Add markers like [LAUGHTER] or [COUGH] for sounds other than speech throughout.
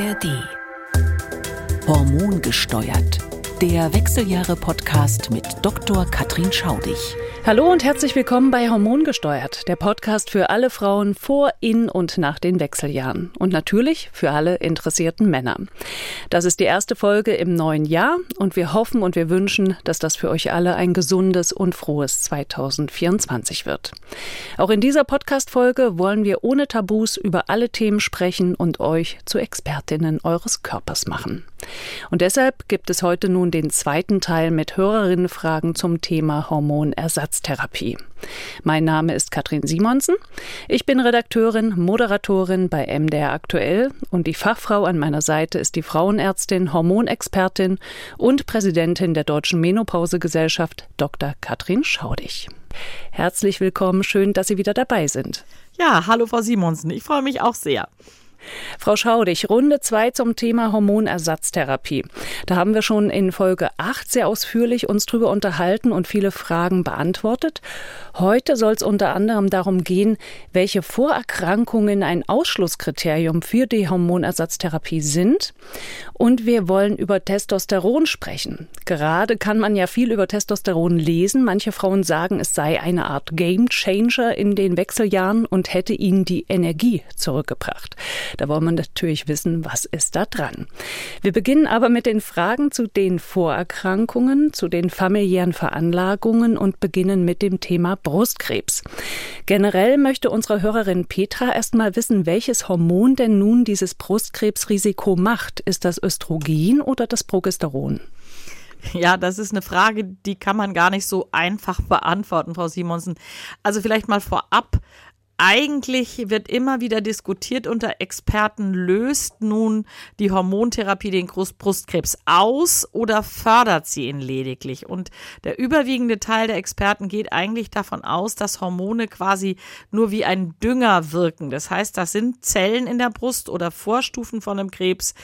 ARD. Hormongesteuert. Der Wechseljahre-Podcast mit Dr. Katrin Schaudig. Hallo und herzlich willkommen bei Hormongesteuert, der Podcast für alle Frauen vor, in und nach den Wechseljahren. Und natürlich für alle interessierten Männer. Das ist die erste Folge im neuen Jahr und wir hoffen und wir wünschen, dass das für euch alle ein gesundes und frohes 2024 wird. Auch in dieser Podcast-Folge wollen wir ohne Tabus über alle Themen sprechen und euch zu Expertinnen eures Körpers machen. Und deshalb gibt es heute nun den zweiten Teil mit Hörerinnenfragen zum Thema Hormonersatztherapie. Mein Name ist Katrin Simonsen. Ich bin Redakteurin, Moderatorin bei MDR Aktuell und die Fachfrau an meiner Seite ist die Frauenärztin, Hormonexpertin und Präsidentin der Deutschen Menopausegesellschaft, Dr. Katrin Schaudig. Herzlich willkommen, schön, dass Sie wieder dabei sind. Ja, hallo Frau Simonsen, ich freue mich auch sehr. Frau Schaudig, Runde 2 zum Thema Hormonersatztherapie. Da haben wir schon in Folge 8 sehr ausführlich uns drüber unterhalten und viele Fragen beantwortet. Heute soll es unter anderem darum gehen, welche Vorerkrankungen ein Ausschlusskriterium für die Hormonersatztherapie sind. Und wir wollen über Testosteron sprechen. Gerade kann man ja viel über Testosteron lesen. Manche Frauen sagen, es sei eine Art Game Changer in den Wechseljahren und hätte ihnen die Energie zurückgebracht. Da wollen wir natürlich wissen, was ist da dran. Wir beginnen aber mit den Fragen zu den Vorerkrankungen, zu den familiären Veranlagungen und beginnen mit dem Thema Brustkrebs. Generell möchte unsere Hörerin Petra erst mal wissen, welches Hormon denn nun dieses Brustkrebsrisiko macht. Ist das Östrogen oder das Progesteron? Ja, das ist eine Frage, die kann man gar nicht so einfach beantworten, Frau Simonsen. Also vielleicht mal vorab eigentlich wird immer wieder diskutiert unter Experten, löst nun die Hormontherapie den Brustkrebs aus oder fördert sie ihn lediglich? Und der überwiegende Teil der Experten geht eigentlich davon aus, dass Hormone quasi nur wie ein Dünger wirken. Das heißt, das sind Zellen in der Brust oder Vorstufen von einem Krebs,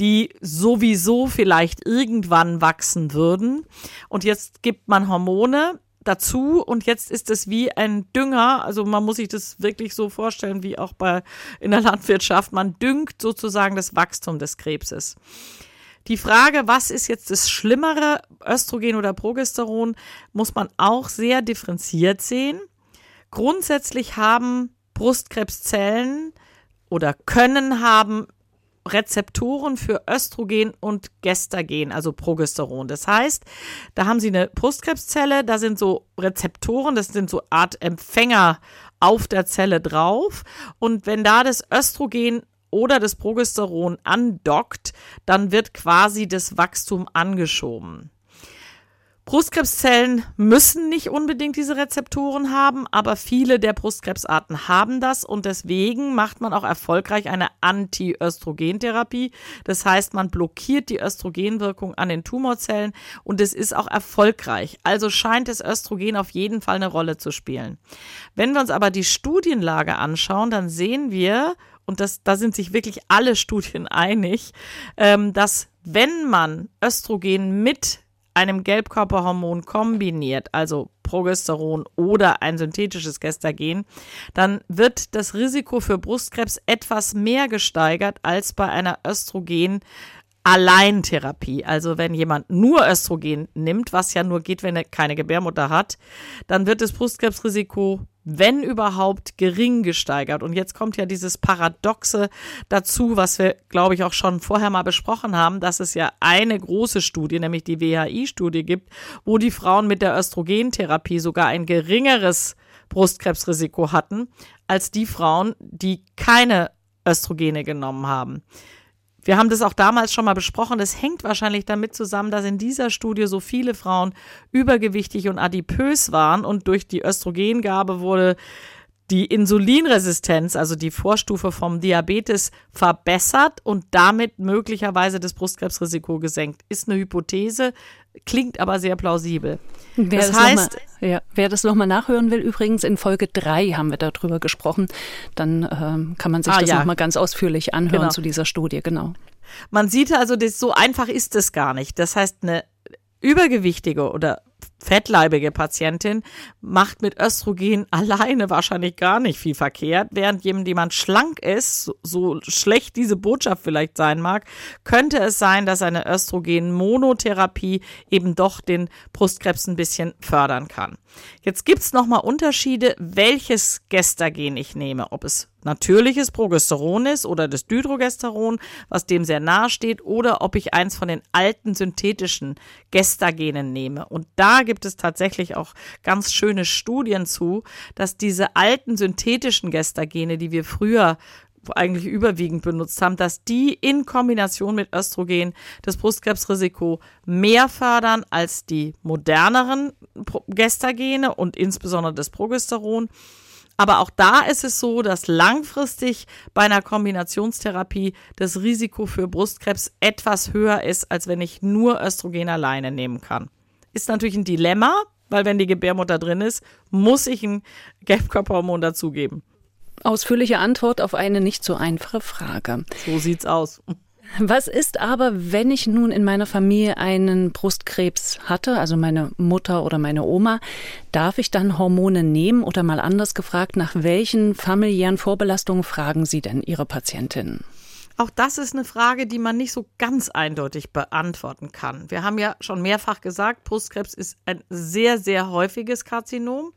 die sowieso vielleicht irgendwann wachsen würden. Und jetzt gibt man Hormone, dazu und jetzt ist es wie ein Dünger. Also man muss sich das wirklich so vorstellen, wie auch bei in der Landwirtschaft. Man düngt sozusagen das Wachstum des Krebses. Die Frage, was ist jetzt das Schlimmere, Östrogen oder Progesteron, muss man auch sehr differenziert sehen. Grundsätzlich haben Brustkrebszellen oder können haben Rezeptoren für Östrogen und Gestagen, also Progesteron. Das heißt, da haben Sie eine Brustkrebszelle, da sind so Rezeptoren, das sind so Art Empfänger auf der Zelle drauf. Und wenn da das Östrogen oder das Progesteron andockt, dann wird quasi das Wachstum angeschoben. Brustkrebszellen müssen nicht unbedingt diese Rezeptoren haben, aber viele der Brustkrebsarten haben das und deswegen macht man auch erfolgreich eine Anti-Östrogentherapie. Das heißt, man blockiert die Östrogenwirkung an den Tumorzellen und es ist auch erfolgreich. Also scheint das Östrogen auf jeden Fall eine Rolle zu spielen. Wenn wir uns aber die Studienlage anschauen, dann sehen wir, und das, da sind sich wirklich alle Studien einig, ähm, dass wenn man Östrogen mit einem Gelbkörperhormon kombiniert, also Progesteron oder ein synthetisches Gestagen, dann wird das Risiko für Brustkrebs etwas mehr gesteigert als bei einer Östrogen Alleintherapie. Also wenn jemand nur Östrogen nimmt, was ja nur geht, wenn er keine Gebärmutter hat, dann wird das Brustkrebsrisiko wenn überhaupt, gering gesteigert. Und jetzt kommt ja dieses Paradoxe dazu, was wir, glaube ich, auch schon vorher mal besprochen haben, dass es ja eine große Studie, nämlich die WHI-Studie gibt, wo die Frauen mit der Östrogentherapie sogar ein geringeres Brustkrebsrisiko hatten als die Frauen, die keine Östrogene genommen haben. Wir haben das auch damals schon mal besprochen. Das hängt wahrscheinlich damit zusammen, dass in dieser Studie so viele Frauen übergewichtig und adipös waren und durch die Östrogengabe wurde die Insulinresistenz, also die Vorstufe vom Diabetes, verbessert und damit möglicherweise das Brustkrebsrisiko gesenkt. Ist eine Hypothese, klingt aber sehr plausibel. Wer das, das heißt, mal, ja, wer das nochmal nachhören will, übrigens in Folge 3 haben wir darüber gesprochen, dann ähm, kann man sich ah, das ja. nochmal ganz ausführlich anhören genau. zu dieser Studie, genau. Man sieht also, das, so einfach ist es gar nicht. Das heißt, eine übergewichtige oder fettleibige Patientin macht mit Östrogen [LAUGHS] alleine wahrscheinlich gar nicht viel verkehrt, während jemand schlank ist, so schlecht diese Botschaft vielleicht sein mag, könnte es sein, dass eine Östrogen-Monotherapie eben doch den Brustkrebs ein bisschen fördern kann. Jetzt gibt's nochmal Unterschiede, welches Gestagen ich nehme, ob es natürliches Progesteron ist oder das Dydrogesteron, was dem sehr nahe steht, oder ob ich eins von den alten synthetischen Gestagenen nehme. Und da gibt es tatsächlich auch ganz schöne Studien zu, dass diese alten synthetischen Gestagene, die wir früher eigentlich überwiegend benutzt haben, dass die in Kombination mit Östrogen das Brustkrebsrisiko mehr fördern als die moderneren Gestagene und insbesondere das Progesteron. Aber auch da ist es so, dass langfristig bei einer Kombinationstherapie das Risiko für Brustkrebs etwas höher ist, als wenn ich nur Östrogen alleine nehmen kann. Ist natürlich ein Dilemma, weil wenn die Gebärmutter drin ist, muss ich ein Gelbkörperhormon dazugeben. Ausführliche Antwort auf eine nicht so einfache Frage. So sieht's aus. Was ist aber, wenn ich nun in meiner Familie einen Brustkrebs hatte, also meine Mutter oder meine Oma, darf ich dann Hormone nehmen oder mal anders gefragt, nach welchen familiären Vorbelastungen fragen Sie denn Ihre Patientinnen? Auch das ist eine Frage, die man nicht so ganz eindeutig beantworten kann. Wir haben ja schon mehrfach gesagt, Brustkrebs ist ein sehr, sehr häufiges Karzinom.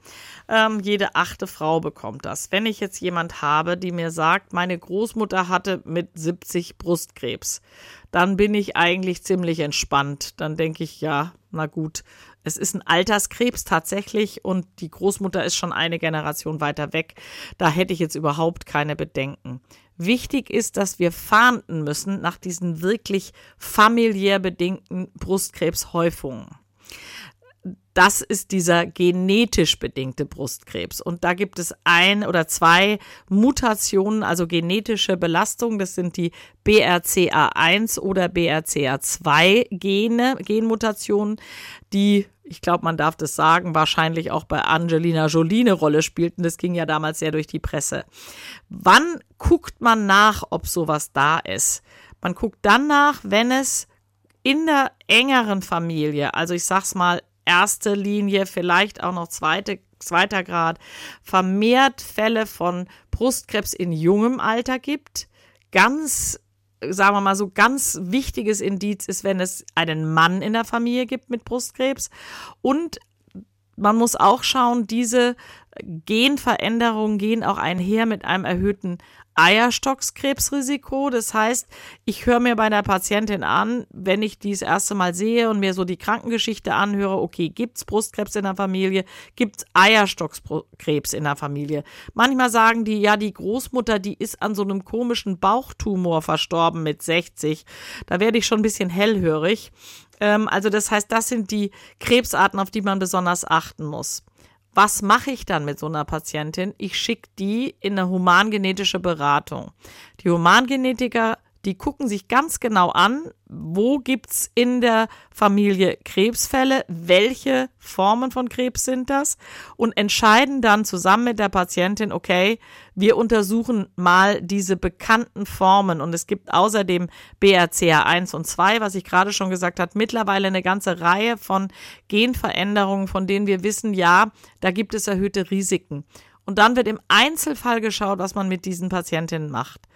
Ähm, jede achte Frau bekommt das. Wenn ich jetzt jemand habe, die mir sagt, meine Großmutter hatte mit 70 Brustkrebs, dann bin ich eigentlich ziemlich entspannt. Dann denke ich, ja, na gut, es ist ein Alterskrebs tatsächlich und die Großmutter ist schon eine Generation weiter weg. Da hätte ich jetzt überhaupt keine Bedenken. Wichtig ist, dass wir fahnden müssen nach diesen wirklich familiär bedingten Brustkrebshäufungen. Das ist dieser genetisch bedingte Brustkrebs. Und da gibt es ein oder zwei Mutationen, also genetische Belastungen. Das sind die BRCA1 oder BRCA2 Gene, Genmutationen, die ich glaube, man darf das sagen, wahrscheinlich auch bei Angelina Jolie eine Rolle spielten. Das ging ja damals sehr durch die Presse. Wann guckt man nach, ob sowas da ist? Man guckt dann nach, wenn es in der engeren Familie, also ich sag's mal, erste Linie, vielleicht auch noch zweite, zweiter Grad, vermehrt Fälle von Brustkrebs in jungem Alter gibt. Ganz sagen wir mal so ganz wichtiges Indiz ist, wenn es einen Mann in der Familie gibt mit Brustkrebs. Und man muss auch schauen, diese Genveränderungen gehen auch einher mit einem erhöhten Eierstockskrebsrisiko. Das heißt, ich höre mir bei einer Patientin an, wenn ich die das erste Mal sehe und mir so die Krankengeschichte anhöre, okay, gibt's Brustkrebs in der Familie? Gibt's Eierstockskrebs in der Familie? Manchmal sagen die, ja, die Großmutter, die ist an so einem komischen Bauchtumor verstorben mit 60. Da werde ich schon ein bisschen hellhörig. Ähm, also das heißt, das sind die Krebsarten, auf die man besonders achten muss. Was mache ich dann mit so einer Patientin? Ich schicke die in eine humangenetische Beratung. Die Humangenetiker die gucken sich ganz genau an, wo gibt's in der Familie Krebsfälle, welche Formen von Krebs sind das und entscheiden dann zusammen mit der Patientin, okay, wir untersuchen mal diese bekannten Formen und es gibt außerdem BRCA1 und 2, was ich gerade schon gesagt habe, mittlerweile eine ganze Reihe von Genveränderungen, von denen wir wissen, ja, da gibt es erhöhte Risiken. Und dann wird im Einzelfall geschaut, was man mit diesen Patientinnen macht.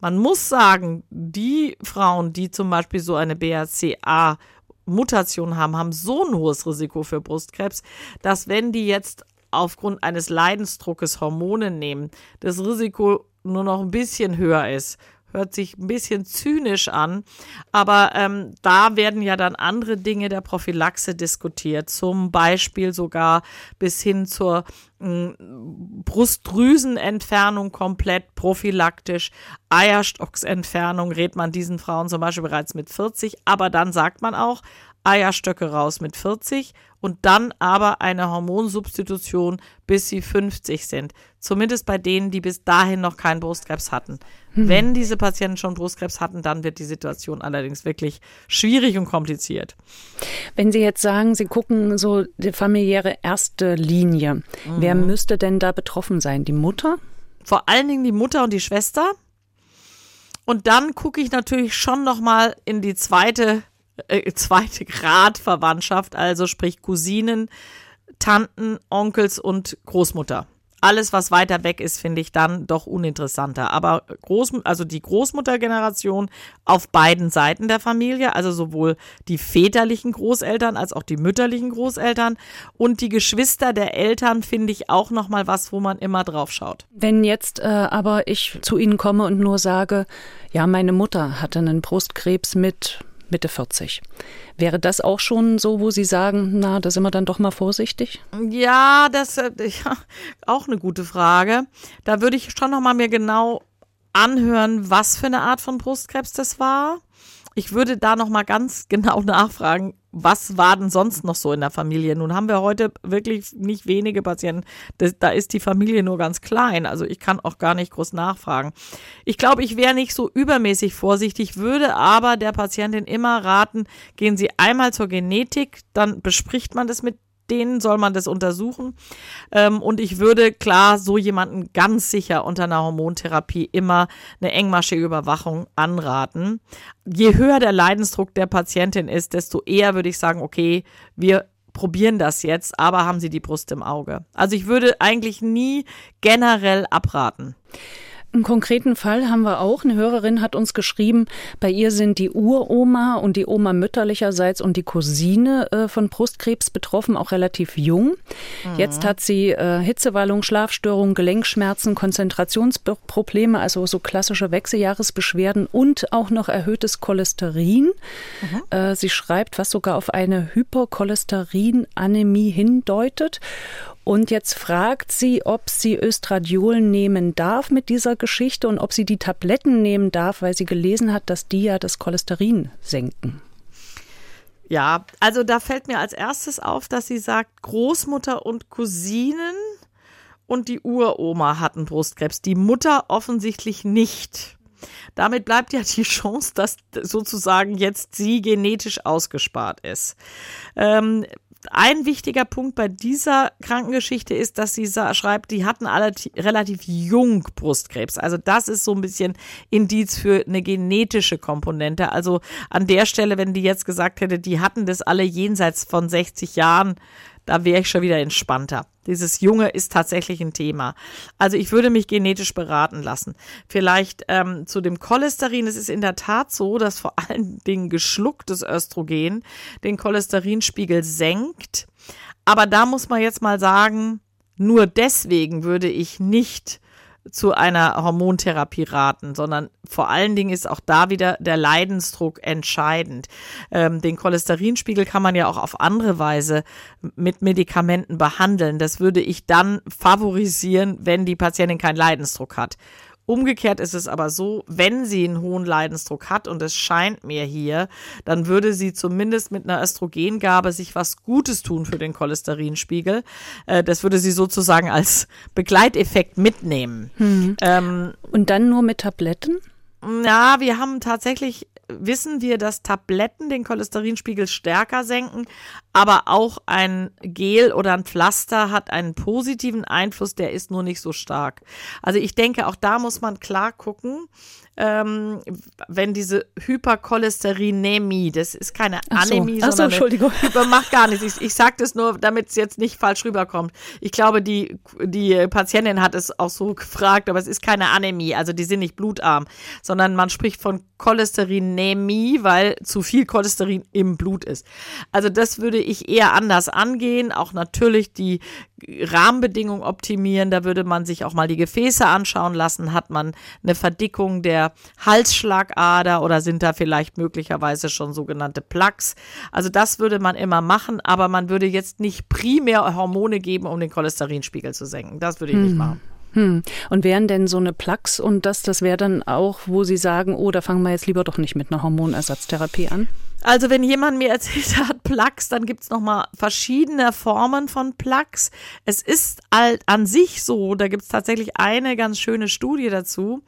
Man muss sagen, die Frauen, die zum Beispiel so eine BRCA Mutation haben, haben so ein hohes Risiko für Brustkrebs, dass wenn die jetzt aufgrund eines Leidensdruckes Hormone nehmen, das Risiko nur noch ein bisschen höher ist hört sich ein bisschen zynisch an, aber ähm, da werden ja dann andere Dinge der Prophylaxe diskutiert, zum Beispiel sogar bis hin zur äh, Brustdrüsenentfernung komplett prophylaktisch, Eierstocksentfernung rät man diesen Frauen zum Beispiel bereits mit 40, aber dann sagt man auch, Eierstöcke raus mit 40 und dann aber eine Hormonsubstitution, bis sie 50 sind. Zumindest bei denen, die bis dahin noch keinen Brustkrebs hatten. Hm. Wenn diese Patienten schon Brustkrebs hatten, dann wird die Situation allerdings wirklich schwierig und kompliziert. Wenn Sie jetzt sagen, Sie gucken so die familiäre erste Linie, mhm. wer müsste denn da betroffen sein? Die Mutter? Vor allen Dingen die Mutter und die Schwester. Und dann gucke ich natürlich schon noch mal in die zweite äh, zweite Grad Verwandtschaft, also sprich Cousinen, Tanten, Onkels und Großmutter alles, was weiter weg ist, finde ich dann doch uninteressanter. Aber Groß, also die Großmuttergeneration auf beiden Seiten der Familie, also sowohl die väterlichen Großeltern als auch die mütterlichen Großeltern und die Geschwister der Eltern finde ich auch noch mal was, wo man immer drauf schaut. Wenn jetzt äh, aber ich zu Ihnen komme und nur sage, ja, meine Mutter hatte einen Brustkrebs mit Mitte 40. Wäre das auch schon so, wo Sie sagen, na, da sind wir dann doch mal vorsichtig? Ja, das ist äh, [LAUGHS] ja, auch eine gute Frage. Da würde ich schon noch mal mir genau anhören, was für eine Art von Brustkrebs das war. Ich würde da noch mal ganz [LAUGHS] genau nachfragen, was war denn sonst noch so in der Familie? Nun haben wir heute wirklich nicht wenige Patienten. Das, da ist die Familie nur ganz klein. Also ich kann auch gar nicht groß nachfragen. Ich glaube, ich wäre nicht so übermäßig vorsichtig, würde aber der Patientin immer raten, gehen Sie einmal zur Genetik, dann bespricht man das mit denen soll man das untersuchen. Ähm, und ich würde klar so jemanden ganz sicher unter einer Hormontherapie immer eine engmaschige Überwachung anraten. Je höher der Leidensdruck der Patientin ist, desto eher würde ich sagen, okay, wir probieren das jetzt, aber haben Sie die Brust im Auge. Also ich würde eigentlich nie generell abraten. Einen konkreten Fall haben wir auch. Eine Hörerin hat uns geschrieben, bei ihr sind die Uroma und die Oma mütterlicherseits und die Cousine äh, von Brustkrebs betroffen, auch relativ jung. Mhm. Jetzt hat sie äh, Hitzewallung, Schlafstörungen, Gelenkschmerzen, Konzentrationsprobleme, also so klassische Wechseljahresbeschwerden und auch noch erhöhtes Cholesterin. Mhm. Äh, sie schreibt, was sogar auf eine Hypercholesterinanämie hindeutet. Und jetzt fragt sie, ob sie Östradiol nehmen darf mit dieser Geschichte und ob sie die Tabletten nehmen darf, weil sie gelesen hat, dass die ja das Cholesterin senken. Ja, also da fällt mir als erstes auf, dass sie sagt, Großmutter und Cousinen und die Uroma hatten Brustkrebs, die Mutter offensichtlich nicht. Damit bleibt ja die [LAUGHS] Chance, dass sozusagen jetzt sie genetisch ausgespart ist. Ähm, ein wichtiger Punkt bei dieser Krankengeschichte ist, dass sie schreibt, die hatten alle relativ jung Brustkrebs. Also das ist so ein bisschen Indiz für eine genetische Komponente. Also an der Stelle, wenn die jetzt gesagt hätte, die hatten das alle jenseits von 60 Jahren, da wäre ich schon wieder entspannter. Dieses Junge ist tatsächlich ein Thema. Also ich würde mich genetisch beraten lassen. Vielleicht ähm, zu dem Cholesterin. Es ist in der Tat so, dass vor allen Dingen geschlucktes Östrogen den Cholesterinspiegel senkt. Aber da muss man jetzt mal sagen, nur deswegen würde ich nicht zu einer Hormontherapie raten, sondern vor allen Dingen ist auch da wieder der Leidensdruck entscheidend. Ähm, den Cholesterinspiegel kann man ja auch auf andere Weise mit Medikamenten behandeln. Das würde ich dann favorisieren, wenn die Patientin keinen Leidensdruck hat. Umgekehrt ist es aber so, wenn sie einen hohen Leidensdruck hat, und es scheint mir hier, dann würde sie zumindest mit einer Östrogengabe sich was Gutes tun für den Cholesterinspiegel. Äh, das würde sie sozusagen als Begleiteffekt mitnehmen. Hm. Ähm, und dann nur mit Tabletten? Ja, wir haben tatsächlich wissen wir, dass Tabletten den Cholesterinspiegel stärker senken, aber auch ein Gel oder ein Pflaster hat einen positiven Einfluss, der ist nur nicht so stark. Also ich denke, auch da muss man klar gucken, ähm, wenn diese Hypercholesterinämie, das ist keine Anämie, so. Ach so, Entschuldigung. [LAUGHS] Eine, macht gar nichts. Ich, ich sage das nur, damit es jetzt nicht falsch rüberkommt. Ich glaube, die, die Patientin hat es auch so gefragt, aber es ist keine Anämie, also die sind nicht blutarm, sondern man spricht von Cholesterinämie, weil zu viel Cholesterin im Blut ist. Also das würde ich eher anders angehen, auch natürlich die Rahmenbedingungen optimieren. Da würde man sich auch mal die Gefäße anschauen lassen. Hat man eine Verdickung der Halsschlagader oder sind da vielleicht möglicherweise schon sogenannte Plaques? Also das würde man immer machen, aber man würde jetzt nicht primär Hormone geben, um den Cholesterinspiegel zu senken. Das würde ich hm. nicht machen. Hm. Und wären denn so eine Plaques und das, das wäre dann auch, wo Sie sagen, oh, da fangen wir jetzt lieber doch nicht mit einer Hormonersatztherapie an? Also wenn jemand mir erzählt [LAUGHS] hat Plaques, dann gibt es nochmal verschiedene Formen von Plaques. Es ist halt an sich so, da gibt es tatsächlich eine ganz schöne Studie dazu,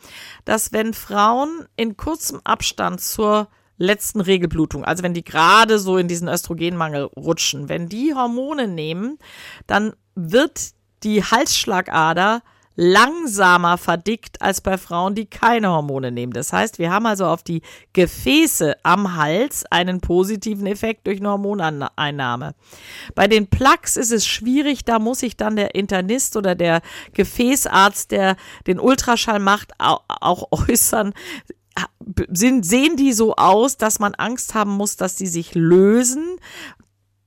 dass wenn Frauen in kurzem Abstand zur letzten Regelblutung, also wenn die gerade so in diesen Östrogenmangel rutschen, wenn die Hormone nehmen, dann wird die Halsschlagader langsamer verdickt als bei Frauen, die keine Hormone nehmen. Das heißt, wir haben also auf die Gefäße am Hals einen positiven Effekt durch eine Hormoneinnahme. Bei den Plaques ist es schwierig, da muss sich dann der Internist oder der Gefäßarzt, der den Ultraschall macht, auch äußern sind, sehen die so aus, dass man Angst haben muss, dass sie sich lösen,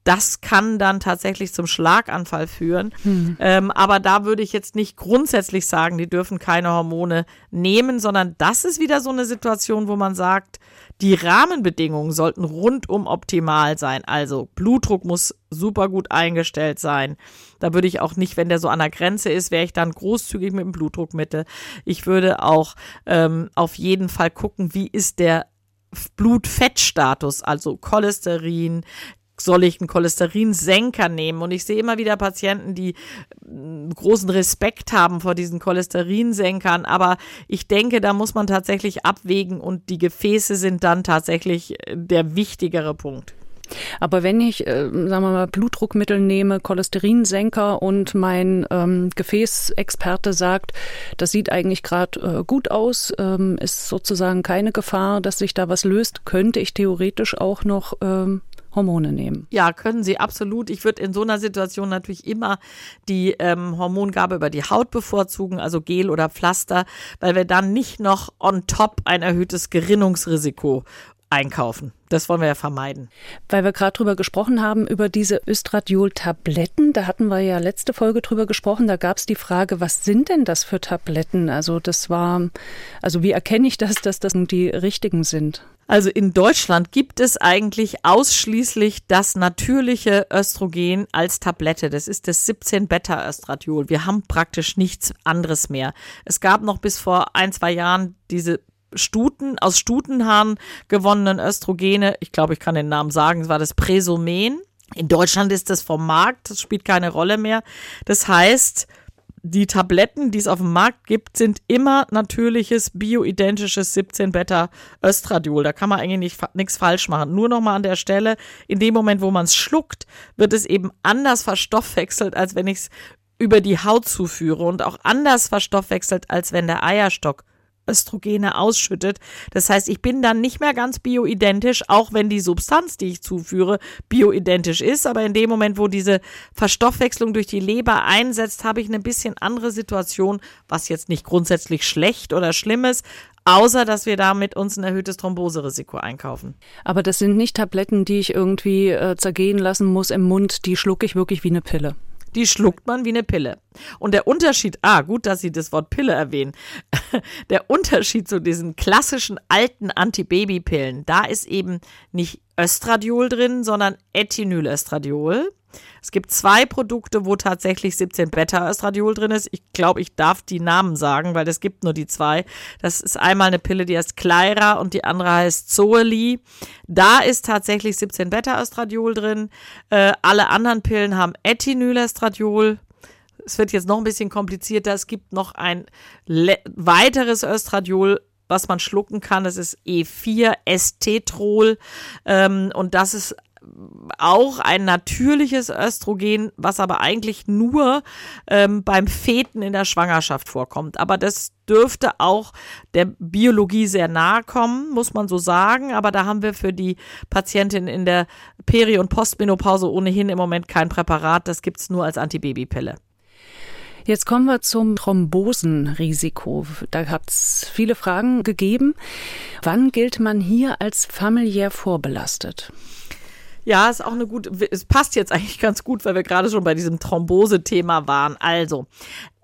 das kann dann tatsächlich zum Schlaganfall führen. Hm. Ähm, aber da würde ich jetzt nicht grundsätzlich sagen, die dürfen keine Hormone nehmen, sondern das ist wieder so eine Situation, wo man sagt, die Rahmenbedingungen sollten rundum optimal sein. Also Blutdruck muss super gut eingestellt sein. Da würde ich auch nicht, wenn der so an der Grenze ist, wäre ich dann großzügig mit dem Blutdruckmittel. Ich würde auch ähm, auf jeden Fall gucken, wie ist der Blutfettstatus, also Cholesterin, soll ich einen Cholesterinsenker nehmen? Und ich sehe immer wieder Patienten, die mm, großen Respekt haben vor diesen Cholesterinsenkern. Aber ich denke, da muss man tatsächlich abwägen und die Gefäße sind dann tatsächlich äh, der wichtigere Punkt. Aber wenn ich, äh, sagen wir mal, Blutdruckmittel nehme, Cholesterinsenker und mein ähm, Gefäßexperte sagt, das sieht eigentlich gerade äh, gut aus, ähm, ist sozusagen keine Gefahr, dass sich da was löst, könnte ich theoretisch auch noch ähm, Hormone nehmen. Ja, können Sie absolut. Ich würde in so einer Situation natürlich immer die ähm, Hormongabe über die Haut bevorzugen, also Gel oder Pflaster, weil wir dann nicht noch on top ein erhöhtes Gerinnungsrisiko einkaufen. Das wollen wir ja vermeiden. Weil wir gerade drüber gesprochen haben, über diese Östradiol-Tabletten. Da hatten wir ja letzte Folge drüber gesprochen. Da gab es die Frage, was sind denn das für Tabletten? Also das war, also wie erkenne ich das, dass das die richtigen sind? Also in Deutschland gibt es eigentlich ausschließlich das natürliche Östrogen als Tablette. Das ist das 17-Beta-Östradiol. Wir haben praktisch nichts anderes mehr. Es gab noch bis vor ein, zwei Jahren diese Stuten, aus Stutenhaaren gewonnenen Östrogene. Ich glaube, ich kann den Namen sagen. Es war das Presomen. In Deutschland ist das vom Markt. Das spielt keine Rolle mehr. Das heißt, die Tabletten, die es auf dem Markt gibt, sind immer natürliches, bioidentisches 17-Beta-Östradiol. Da kann man eigentlich nichts falsch machen. Nur nochmal an der Stelle, in dem Moment, wo man es schluckt, wird es eben anders verstoffwechselt, als wenn ich es über die Haut zuführe und auch anders verstoffwechselt, als wenn der Eierstock Östrogene ausschüttet. Das heißt, ich bin dann nicht mehr ganz bioidentisch, auch wenn die Substanz, die ich zuführe, bioidentisch ist. Aber in dem Moment, wo diese Verstoffwechslung durch die Leber einsetzt, habe ich eine bisschen andere Situation, was jetzt nicht grundsätzlich schlecht oder schlimm ist, außer dass wir damit uns ein erhöhtes Thromboserisiko einkaufen. Aber das sind nicht Tabletten, die ich irgendwie äh, zergehen lassen muss im Mund, die schlucke ich wirklich wie eine Pille die schluckt man wie eine Pille. Und der Unterschied, ah, gut, dass Sie das Wort Pille erwähnen. [LAUGHS] Der Unterschied zu diesen klassischen alten Antibabypillen, da ist eben nicht Östradiol drin, sondern Ethinylöstradiol. Es gibt zwei Produkte, wo tatsächlich 17 Beta-Östradiol drin ist. Ich glaube, ich darf die Namen sagen, weil es gibt nur die zwei. Das ist einmal eine Pille, die heißt Kleira und die andere heißt Zoeli. Da ist tatsächlich 17 Beta-Östradiol drin. Äh, alle anderen Pillen haben Ethinylestradiol. Es wird jetzt noch ein bisschen komplizierter. Es gibt noch ein weiteres Östradiol, was man schlucken kann. Das ist E4-Estetrol. Ähm, und das ist auch ein natürliches Östrogen, was aber eigentlich nur ähm, beim Feten in der Schwangerschaft vorkommt. Aber das dürfte auch der Biologie sehr nahe kommen, muss man so sagen. Aber da haben wir für die Patientin in der Peri- und Postmenopause ohnehin im Moment kein Präparat. Das gibt's nur als Antibabypille. Jetzt kommen wir zum Thrombosenrisiko. Da hat es viele Fragen gegeben. Wann gilt man hier als familiär vorbelastet? Ja, ist auch eine gute, es passt jetzt eigentlich ganz gut, weil wir gerade schon bei diesem Thrombose-Thema waren. Also,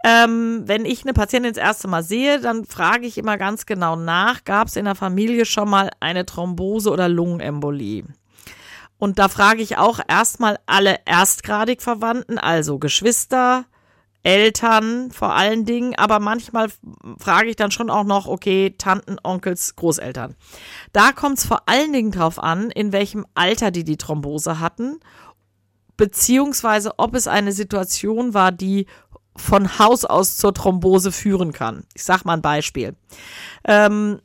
ähm, wenn ich eine Patientin das erste Mal sehe, dann frage ich immer ganz genau nach, gab es in der Familie schon mal eine Thrombose oder Lungenembolie? Und da frage ich auch erstmal alle erstgradig Verwandten, also Geschwister, Eltern vor allen Dingen, aber manchmal frage ich dann schon auch noch, okay, Tanten, Onkels, Großeltern. Da kommt es vor allen Dingen drauf an, in welchem Alter die die Thrombose hatten, beziehungsweise ob es eine Situation war, die von Haus aus zur Thrombose führen kann. Ich sag mal ein Beispiel. Ähm,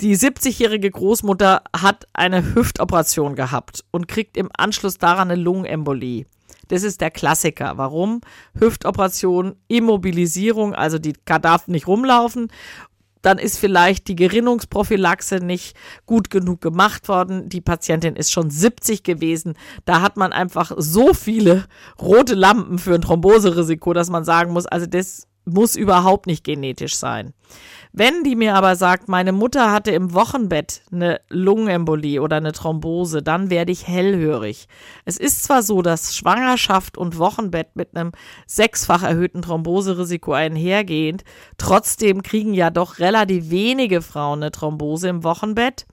die 70-jährige Großmutter hat eine Hüftoperation gehabt und kriegt im Anschluss daran eine Lungenembolie. Das ist der Klassiker. Warum? Hüftoperation, Immobilisierung, also die darf nicht rumlaufen dann ist vielleicht die Gerinnungsprophylaxe nicht gut genug gemacht worden. Die Patientin ist schon 70 gewesen. Da hat man einfach so viele rote Lampen für ein Thromboserisiko, dass man sagen muss, also das muss überhaupt nicht genetisch sein. Wenn die mir aber sagt, meine Mutter hatte im Wochenbett eine Lungenembolie oder eine Thrombose, dann werde ich hellhörig. Es ist zwar so, dass Schwangerschaft und Wochenbett mit einem sechsfach erhöhten Thromboserisiko einhergehend, trotzdem kriegen ja doch relativ wenige Frauen eine Thrombose im Wochenbett.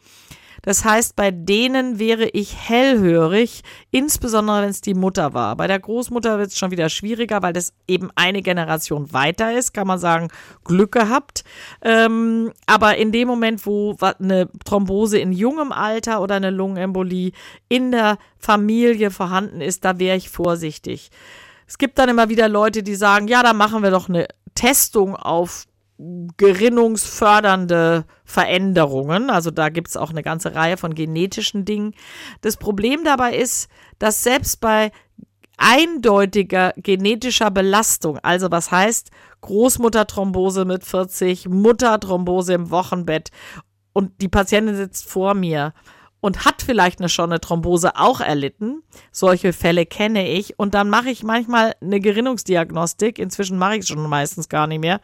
Das heißt, bei denen wäre ich hellhörig, insbesondere wenn es die Mutter war. Bei der Großmutter wird es schon wieder schwieriger, weil das eben eine Generation weiter ist, kann man sagen, Glück gehabt. Ähm, aber in dem Moment, wo eine Thrombose in jungem Alter oder eine Lungenembolie in der Familie vorhanden ist, da wäre ich vorsichtig. Es gibt dann immer wieder Leute, die sagen, ja, da machen wir doch eine Testung auf gerinnungsfördernde Veränderungen. Also da gibt es auch eine ganze Reihe von genetischen Dingen. Das Problem dabei ist, dass selbst bei eindeutiger genetischer Belastung, also was heißt Großmutterthrombose mit 40, Mutterthrombose im Wochenbett und die Patientin sitzt vor mir und hat vielleicht eine, schon eine Thrombose auch erlitten. Solche Fälle kenne ich. Und dann mache ich manchmal eine Gerinnungsdiagnostik. Inzwischen mache ich es schon meistens gar nicht mehr.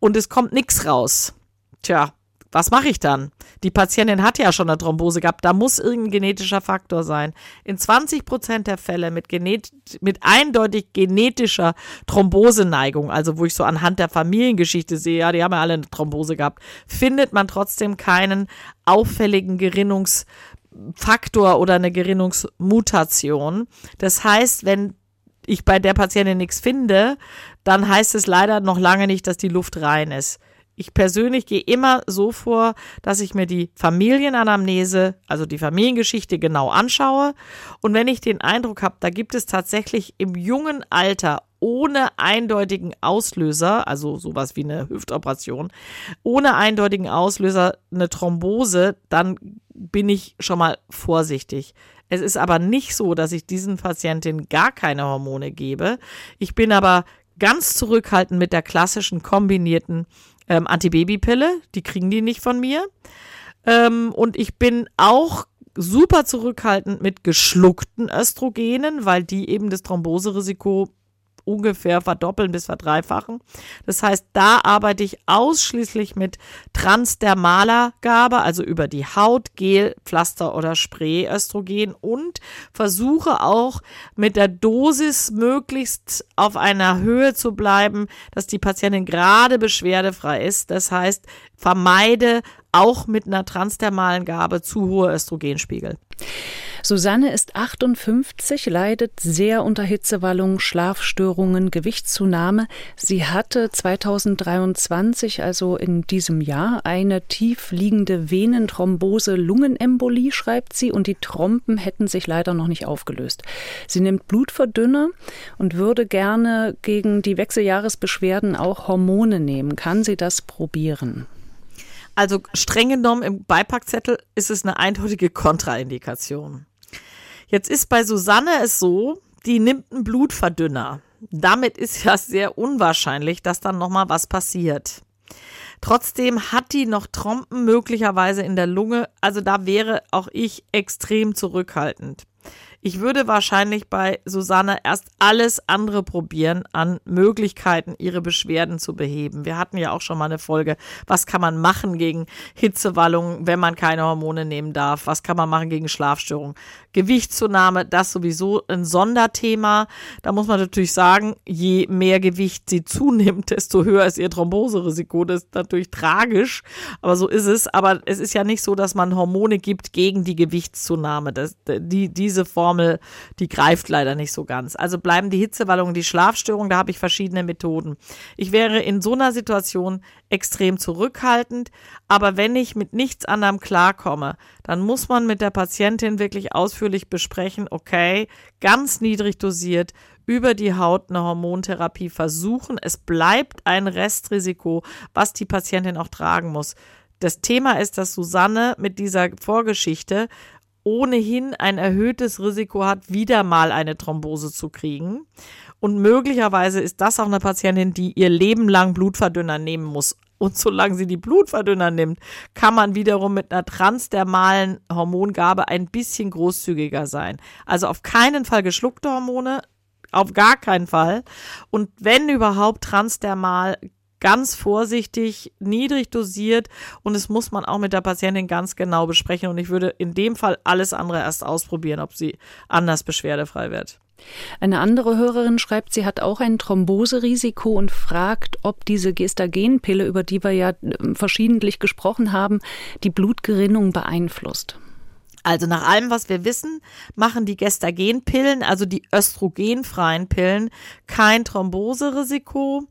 Und es kommt nichts raus. Tja, was mache ich dann? Die Patientin hat ja schon eine Thrombose gehabt, da muss irgendein genetischer Faktor sein. In 20 Prozent der Fälle mit, genet mit eindeutig genetischer Thromboseneigung, also wo ich so anhand der Familiengeschichte sehe, ja, die haben ja alle eine Thrombose gehabt, findet man trotzdem keinen auffälligen Gerinnungs Faktor oder eine Gerinnungsmutation. Das heißt, wenn ich bei der Patientin nichts finde, dann heißt es leider noch lange nicht, dass die Luft rein ist. Ich persönlich gehe immer so vor, dass ich mir die Familienanamnese, also die Familiengeschichte genau anschaue. Und wenn ich den Eindruck habe, da gibt es tatsächlich im jungen Alter ohne eindeutigen Auslöser, also sowas wie eine Hüftoperation, ohne eindeutigen Auslöser eine Thrombose, dann bin ich schon mal vorsichtig. Es ist aber nicht so, dass ich diesen Patientinnen gar keine Hormone gebe. Ich bin aber ganz zurückhaltend mit der klassischen kombinierten ähm, Antibabypille. Die kriegen die nicht von mir. Ähm, und ich bin auch super zurückhaltend mit geschluckten Östrogenen, weil die eben das Thromboserisiko ungefähr verdoppeln bis verdreifachen. Das heißt, da arbeite ich ausschließlich mit transdermaler Gabe, also über die Haut, Gel, Pflaster oder Spray Östrogen und versuche auch mit der Dosis möglichst auf einer Höhe zu bleiben, dass die Patientin gerade beschwerdefrei ist. Das heißt, vermeide auch mit einer transdermalen Gabe zu hohe Östrogenspiegel. Susanne ist 58, leidet sehr unter Hitzewallungen, Schlafstörungen, Gewichtszunahme. Sie hatte 2023, also in diesem Jahr, eine tief liegende Venenthrombose, Lungenembolie, schreibt sie, und die Trompen hätten sich leider noch nicht aufgelöst. Sie nimmt Blutverdünner und würde gerne gegen die Wechseljahresbeschwerden auch Hormone nehmen. Kann sie das probieren? Also streng genommen im Beipackzettel ist es eine eindeutige Kontraindikation. Jetzt ist bei Susanne es so, die nimmt einen Blutverdünner. Damit ist ja sehr unwahrscheinlich, dass dann nochmal was passiert. Trotzdem hat die noch Trompen möglicherweise in der Lunge. Also da wäre auch ich extrem zurückhaltend. Ich würde wahrscheinlich bei Susanne erst alles andere probieren an Möglichkeiten, ihre Beschwerden zu beheben. Wir hatten ja auch schon mal eine Folge, was kann man machen gegen Hitzewallungen, wenn man keine Hormone nehmen darf? Was kann man machen gegen Schlafstörungen? Gewichtszunahme, das sowieso ein Sonderthema. Da muss man natürlich sagen, je mehr Gewicht sie [LAUGHS] zunimmt, desto höher ist ihr Thromboserisiko. Das ist natürlich tragisch, aber so ist es. Aber es ist ja nicht so, dass man Hormone gibt gegen die Gewichtszunahme. Das, die, diese Form Formel, die greift leider nicht so ganz. Also bleiben die Hitzewallungen, die Schlafstörungen, da habe ich verschiedene Methoden. Ich wäre in so einer Situation extrem zurückhaltend, aber wenn ich mit nichts anderem klarkomme, dann muss man mit der Patientin wirklich ausführlich besprechen, okay, ganz niedrig dosiert, über die Haut eine Hormontherapie versuchen. Es bleibt ein Restrisiko, was die Patientin auch tragen muss. Das Thema ist, dass Susanne mit dieser Vorgeschichte ohnehin ein erhöhtes Risiko hat, wieder mal eine Thrombose zu kriegen. Und möglicherweise ist das auch eine Patientin, die ihr Leben lang Blutverdünner nehmen muss. Und solange sie die Blutverdünner nimmt, kann man wiederum mit einer transdermalen Hormongabe ein bisschen großzügiger sein. Also auf keinen Fall geschluckte Hormone, auf gar keinen Fall. Und wenn überhaupt transdermal ganz vorsichtig, niedrig dosiert und es muss man auch mit der Patientin ganz genau besprechen und ich würde in dem Fall alles andere erst ausprobieren, ob sie anders beschwerdefrei wird. Eine andere Hörerin schreibt, sie hat auch ein Thromboserisiko und fragt, ob diese Gestagenpille, über die wir ja äh, verschiedentlich gesprochen haben, die Blutgerinnung beeinflusst. Also nach allem, was wir wissen, machen die Gestagenpillen, also die östrogenfreien Pillen, kein Thromboserisiko.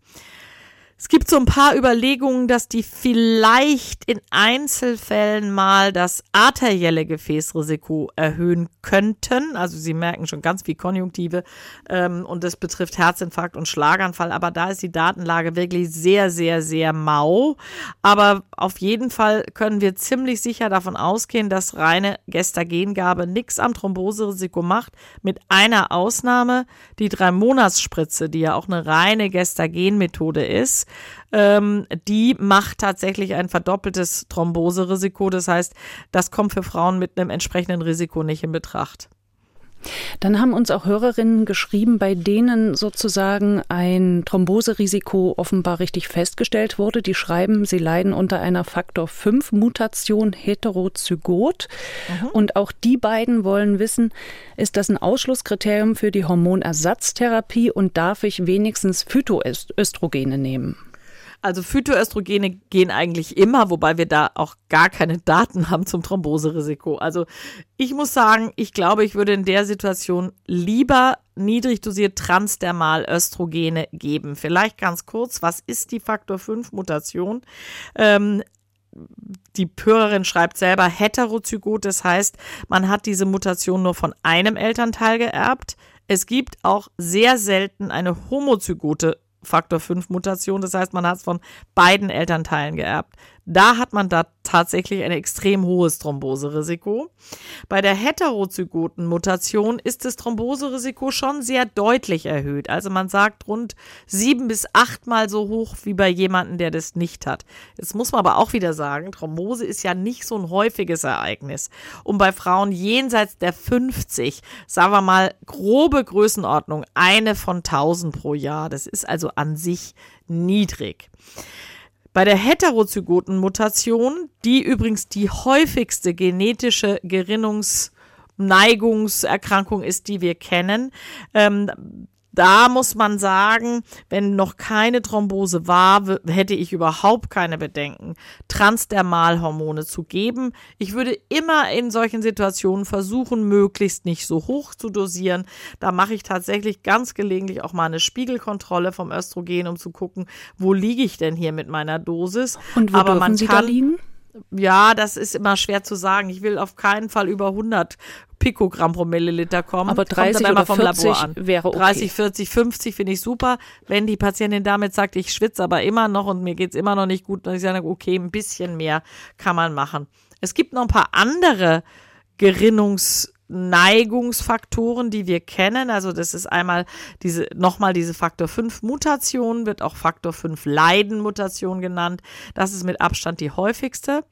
Es gibt so ein paar Überlegungen, dass die vielleicht in Einzelfällen mal das arterielle Gefäßrisiko erhöhen könnten. Also Sie merken schon ganz viel Konjunktive ähm, und das betrifft Herzinfarkt und Schlaganfall. Aber da ist die Datenlage wirklich sehr, sehr, sehr mau. Aber auf jeden Fall können wir ziemlich sicher davon ausgehen, dass reine Gestagengabe nichts am Thromboserisiko macht. Mit einer Ausnahme, die Drei-Monats-Spritze, die ja auch eine reine Gestagenmethode ist ähm, die macht tatsächlich ein verdoppeltes Thromboserisiko. Das heißt, das kommt für Frauen mit einem entsprechenden Risiko nicht in Betracht. Dann haben uns auch Hörerinnen geschrieben, bei denen sozusagen ein Thromboserisiko offenbar richtig festgestellt wurde. Die schreiben, sie leiden unter einer Faktor 5 Mutation Heterozygot. Mhm. Und auch die beiden wollen wissen, ist das ein Ausschlusskriterium für die Hormonersatztherapie und darf ich wenigstens Phytoöstrogene nehmen? Also Phytoöstrogene gehen eigentlich immer, wobei wir da auch gar keine Daten haben zum Thromboserisiko. Also ich muss sagen, ich glaube, ich würde in der Situation lieber niedrig dosiert transdermal Östrogene geben. Vielleicht ganz kurz, was ist die Faktor 5 Mutation? Ähm, die Hörerin schreibt selber heterozygot, das heißt, man hat diese Mutation nur von einem Elternteil geerbt. Es gibt auch sehr selten eine homozygote Faktor 5 Mutation. Das heißt, man hat es von beiden Elternteilen geerbt. Da hat man da tatsächlich ein extrem hohes Thromboserisiko. Bei der heterozygoten Mutation ist das Thromboserisiko schon sehr deutlich erhöht. Also man sagt rund sieben bis achtmal so hoch wie bei jemandem, der das nicht hat. Jetzt muss man aber auch wieder sagen, Thrombose ist ja nicht so ein häufiges Ereignis. Und bei Frauen jenseits der 50, sagen wir mal grobe Größenordnung, eine von 1000 pro Jahr. Das ist also an sich niedrig. Bei der heterozygoten Mutation, die übrigens die häufigste genetische Gerinnungsneigungserkrankung ist, die wir kennen, ähm, da muss man sagen, wenn noch keine Thrombose war, hätte ich überhaupt keine Bedenken, Transdermalhormone zu geben. Ich würde immer in solchen Situationen versuchen, möglichst nicht so hoch zu dosieren. Da mache ich tatsächlich ganz gelegentlich auch mal eine Spiegelkontrolle vom Östrogen, um zu gucken, wo liege ich denn hier mit meiner Dosis. Und wo Aber man Sie kann, da liegen? Ja, das ist immer schwer zu sagen. Ich will auf keinen Fall über 100 Pikogramm pro Milliliter kommen. Aber 30 oder 40 wäre okay. 30, 40, 50 finde ich super. Wenn die Patientin damit sagt, ich schwitze aber immer noch und mir geht's immer noch nicht gut, dann ich sage, okay, ein bisschen mehr kann man machen. Es gibt noch ein paar andere Gerinnungs- Neigungsfaktoren, die wir kennen. Also das ist einmal diese, nochmal diese Faktor 5 Mutation, wird auch Faktor 5 Leiden-Mutation genannt. Das ist mit Abstand die häufigste.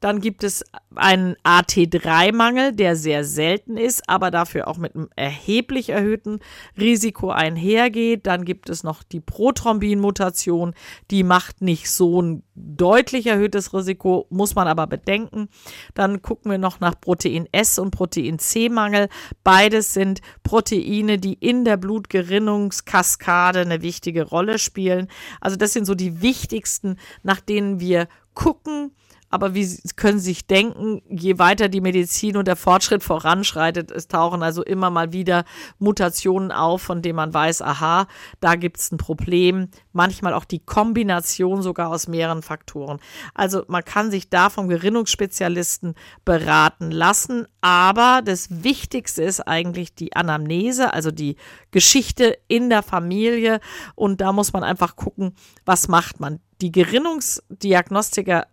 Dann gibt es einen AT3-Mangel, der sehr selten ist, aber dafür auch mit einem erheblich erhöhten Risiko einhergeht. Dann gibt es noch die Prothrombin-Mutation, die macht nicht so ein deutlich erhöhtes Risiko, muss man aber bedenken. Dann gucken wir noch nach Protein S und Protein C-Mangel. Beides sind Proteine, die in der Blutgerinnungskaskade eine wichtige Rolle spielen. Also das sind so die wichtigsten, nach denen wir gucken aber wie können Sie sich denken, je weiter die Medizin und der Fortschritt voranschreitet, es tauchen also immer mal wieder Mutationen auf, von denen man weiß, aha, da gibt es ein Problem. Manchmal auch die Kombination sogar aus mehreren Faktoren. Also man kann sich da vom Gerinnungsspezialisten beraten lassen, aber das Wichtigste ist eigentlich die Anamnese, also die Geschichte in der Familie und da muss man einfach gucken, was macht man. Die Gerinnungsdiagnostiker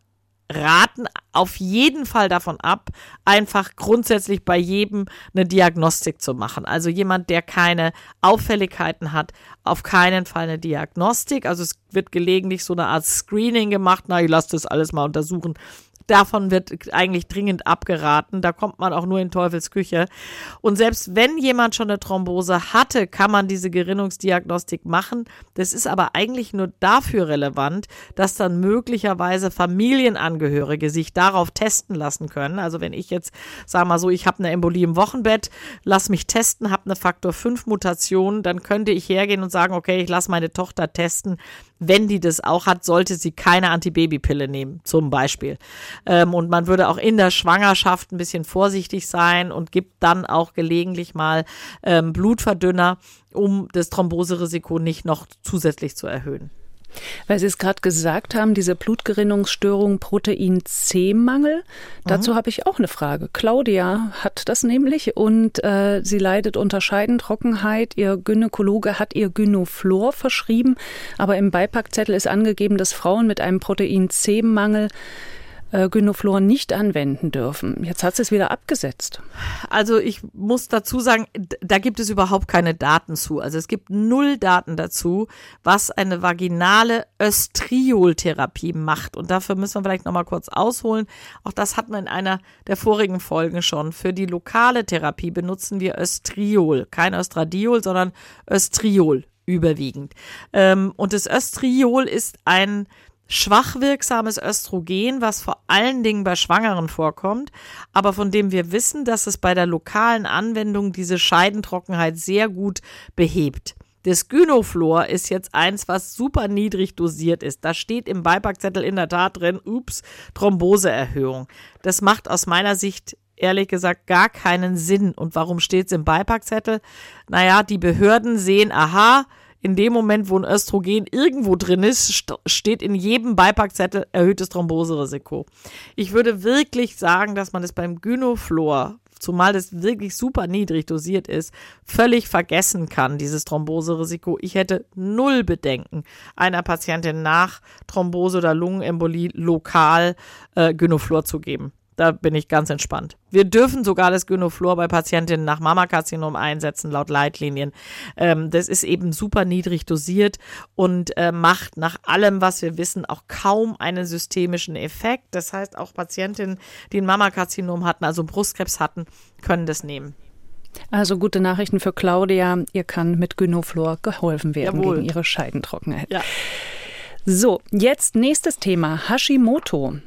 raten auf jeden Fall davon ab, einfach grundsätzlich bei jedem eine Diagnostik zu machen. Also jemand, der keine Auffälligkeiten hat, auf keinen Fall eine Diagnostik. Also es wird gelegentlich so eine Art Screening gemacht. Na, ich lasse das alles mal untersuchen. Davon wird eigentlich dringend abgeraten. Da kommt man auch nur in Teufels Küche. Und selbst wenn jemand schon eine Thrombose hatte, kann man diese Gerinnungsdiagnostik machen. Das ist aber eigentlich nur dafür relevant, dass dann möglicherweise Familienangehörige sich darauf testen lassen können. Also wenn ich jetzt, sage mal so, ich habe eine Embolie im Wochenbett, lass mich testen, habe eine Faktor 5 Mutation, dann könnte ich hergehen und sagen, okay, ich lasse meine Tochter testen. Wenn die das auch hat, sollte sie keine Antibabypille nehmen, zum Beispiel. Ähm, und man würde auch in der Schwangerschaft ein bisschen vorsichtig sein und gibt dann auch gelegentlich mal ähm, Blutverdünner, um das Thromboserisiko nicht noch zusätzlich zu erhöhen. Weil Sie es gerade gesagt haben, diese Blutgerinnungsstörung Protein-C-Mangel. Dazu mhm. habe ich auch eine Frage. Claudia hat das nämlich und äh, sie leidet unter Scheidentrockenheit. Ihr Gynäkologe hat ihr Gynoflor verschrieben, aber im Beipackzettel ist angegeben, dass Frauen mit einem Protein-C-Mangel äh, Gynoflor nicht anwenden dürfen. Jetzt hat sie es wieder abgesetzt. Also ich muss dazu sagen, da gibt es überhaupt keine Daten zu. Also es gibt null Daten dazu, was eine vaginale Östrioltherapie macht. Und dafür müssen wir vielleicht nochmal kurz ausholen. Auch das hat man in einer der vorigen Folgen schon. Für die lokale Therapie benutzen wir Östriol. Kein Östradiol, sondern Östriol überwiegend. Ähm, und das Östriol ist ein schwach wirksames Östrogen, was vor allen Dingen bei Schwangeren vorkommt, aber von dem wir wissen, dass es bei der lokalen Anwendung diese Scheidentrockenheit sehr gut behebt. Das Gynoflor ist jetzt eins, was super niedrig dosiert ist. Da steht im Beipackzettel in der Tat drin, ups, Thromboseerhöhung. Das macht aus meiner Sicht ehrlich gesagt gar keinen Sinn. Und warum steht es im Beipackzettel? Naja, die Behörden sehen, aha, in dem Moment, wo ein Östrogen irgendwo drin ist, st steht in jedem Beipackzettel erhöhtes Thromboserisiko. Ich würde wirklich sagen, dass man es beim Gynoflor zumal das wirklich super niedrig dosiert ist, völlig vergessen kann, dieses Thromboserisiko. Ich hätte null Bedenken, einer Patientin nach Thrombose oder Lungenembolie lokal äh, Gynoflor zu geben. Da bin ich ganz entspannt. Wir dürfen sogar das Gynoflor bei Patientinnen nach Mammakarzinom einsetzen, laut Leitlinien. Ähm, das ist eben super niedrig dosiert und äh, macht nach allem, was wir wissen, auch kaum einen systemischen Effekt. Das heißt, auch Patientinnen, die ein Mammakarzinom hatten, also Brustkrebs hatten, können das nehmen. Also gute Nachrichten für Claudia. Ihr kann mit Gynoflor geholfen werden Jawohl. gegen ihre Scheidentrockenheit. Ja. So, jetzt nächstes Thema. Hashimoto.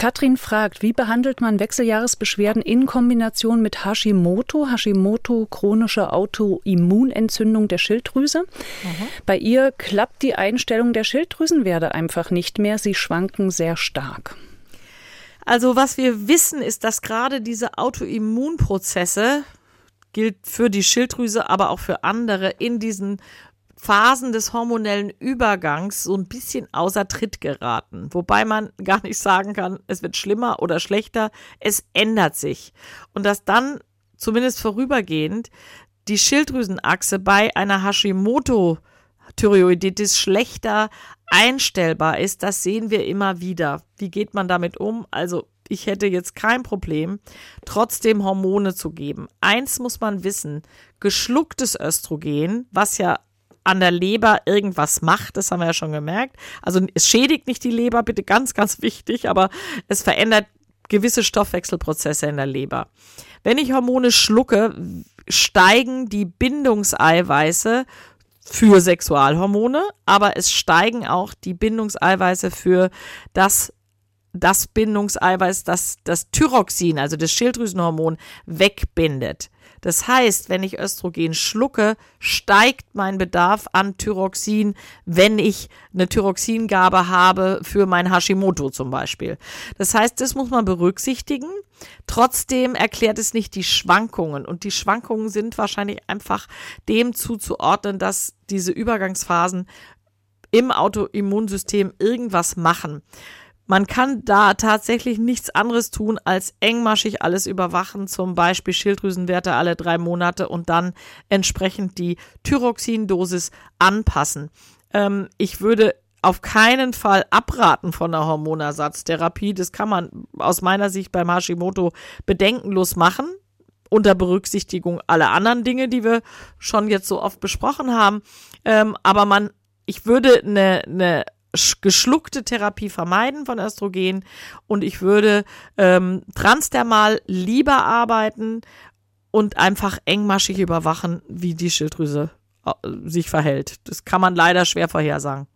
Katrin fragt, wie behandelt man Wechseljahresbeschwerden in Kombination mit Hashimoto? Hashimoto, chronische Autoimmunentzündung der Schilddrüse. Mhm. Bei ihr klappt die Einstellung der Schilddrüsenwerte einfach nicht mehr. Sie schwanken sehr stark. Also was wir wissen, ist, dass gerade diese Autoimmunprozesse gilt für die Schilddrüse, aber auch für andere in diesen Phasen des hormonellen Übergangs so ein bisschen außer Tritt geraten. Wobei man [LAUGHS] gar nicht sagen kann, es wird schlimmer oder schlechter. Es ändert sich. Und dass dann zumindest vorübergehend die Schilddrüsenachse bei einer Hashimoto Thyreoiditis schlechter einstellbar ist, das sehen wir immer wieder. Wie geht man damit um? Also ich hätte jetzt kein Problem, trotzdem Hormone zu geben. Eins muss man wissen, geschlucktes Östrogen, was ja an der Leber irgendwas macht, das haben wir ja schon gemerkt. Also es schädigt nicht die Leber, bitte ganz, ganz wichtig, aber es verändert gewisse Stoffwechselprozesse in der Leber. Wenn ich Hormone schlucke, steigen die Bindungseiweiße für Sexualhormone, aber es steigen auch die Bindungseiweiße für das das Bindungseiweiß, das das Thyroxin, also das Schilddrüsenhormon, wegbindet. Das heißt, wenn ich Östrogen schlucke, steigt mein Bedarf an Thyroxin, wenn ich eine Thyroxingabe habe für mein Hashimoto zum Beispiel. Das heißt, das muss man berücksichtigen. Trotzdem erklärt es nicht die Schwankungen. Und die Schwankungen sind wahrscheinlich einfach dem zuzuordnen, dass diese Übergangsphasen im Autoimmunsystem irgendwas machen. Man kann da tatsächlich nichts anderes tun, als engmaschig alles überwachen, zum Beispiel Schilddrüsenwerte alle drei Monate und dann entsprechend die Thyroxindosis anpassen. Ähm, ich würde auf keinen Fall abraten von der Hormonersatztherapie. Das kann man aus meiner Sicht beim Hashimoto bedenkenlos machen, unter Berücksichtigung aller anderen Dinge, die wir schon jetzt so oft besprochen haben. Ähm, aber man, ich würde eine, eine geschluckte Therapie vermeiden von Östrogen und ich würde ähm, transdermal lieber arbeiten und einfach engmaschig überwachen, wie die Schilddrüse äh, sich verhält. Das kann man leider schwer vorhersagen.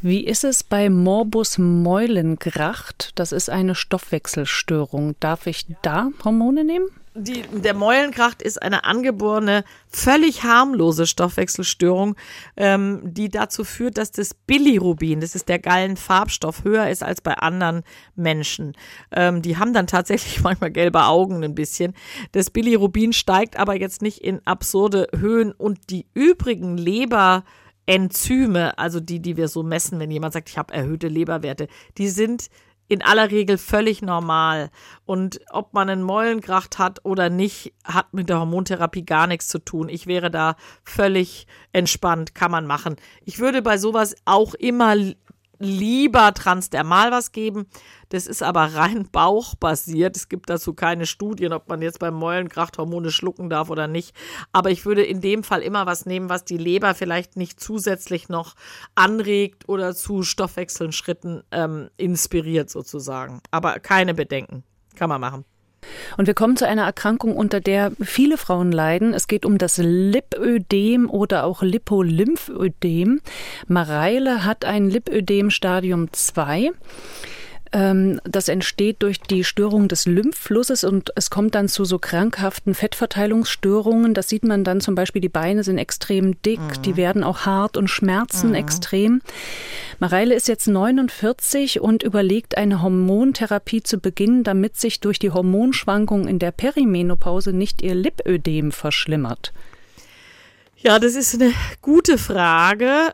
Wie ist es bei Morbus Meulengracht? Das ist eine Stoffwechselstörung. Darf ich da Hormone nehmen? Die, der Meulenkracht ist eine angeborene, völlig harmlose Stoffwechselstörung, ähm, die dazu führt, dass das Bilirubin, das ist der Gallenfarbstoff, höher ist als bei anderen Menschen. Ähm, die haben dann tatsächlich [LAUGHS] manchmal gelbe Augen ein bisschen. Das Bilirubin steigt aber jetzt nicht in absurde Höhen und die übrigen Leber Enzyme, also die, die wir so messen, wenn jemand sagt, ich habe erhöhte Leberwerte, die sind in aller Regel völlig normal. Und ob man einen Meulengracht hat oder nicht, hat mit der Hormontherapie gar nichts zu tun. Ich wäre da völlig entspannt, kann man machen. Ich würde bei sowas auch immer lieber transdermal was geben. Das ist aber rein [LAUGHS] bauchbasiert. Es gibt dazu keine Studien, ob man jetzt beim Meulenkracht Hormone schlucken darf oder nicht. Aber ich würde in dem Fall immer was nehmen, was die Leber vielleicht nicht zusätzlich noch anregt oder zu Stoffwechselschritten ähm, inspiriert sozusagen. Aber keine Bedenken. Kann man machen. Und wir kommen zu einer Erkrankung, unter der viele Frauen leiden. Es geht um das Lipödem oder auch Lipolymphödem. Mareile hat ein Lipödem Stadium 2. Ähm, das entsteht durch die Störung des Lymphflusses und es kommt dann zu so krankhaften Fettverteilungsstörungen. Das sieht man dann zum Beispiel, die Beine sind extrem dick, mhm. die werden auch hart und schmerzen mhm. extrem. Mareile ist jetzt 49 und überlegt, eine Hormontherapie zu beginnen, damit sich durch die Hormonschwankungen in der Perimenopause nicht ihr Lipödem verschlimmert. Ja, das ist eine gute Frage.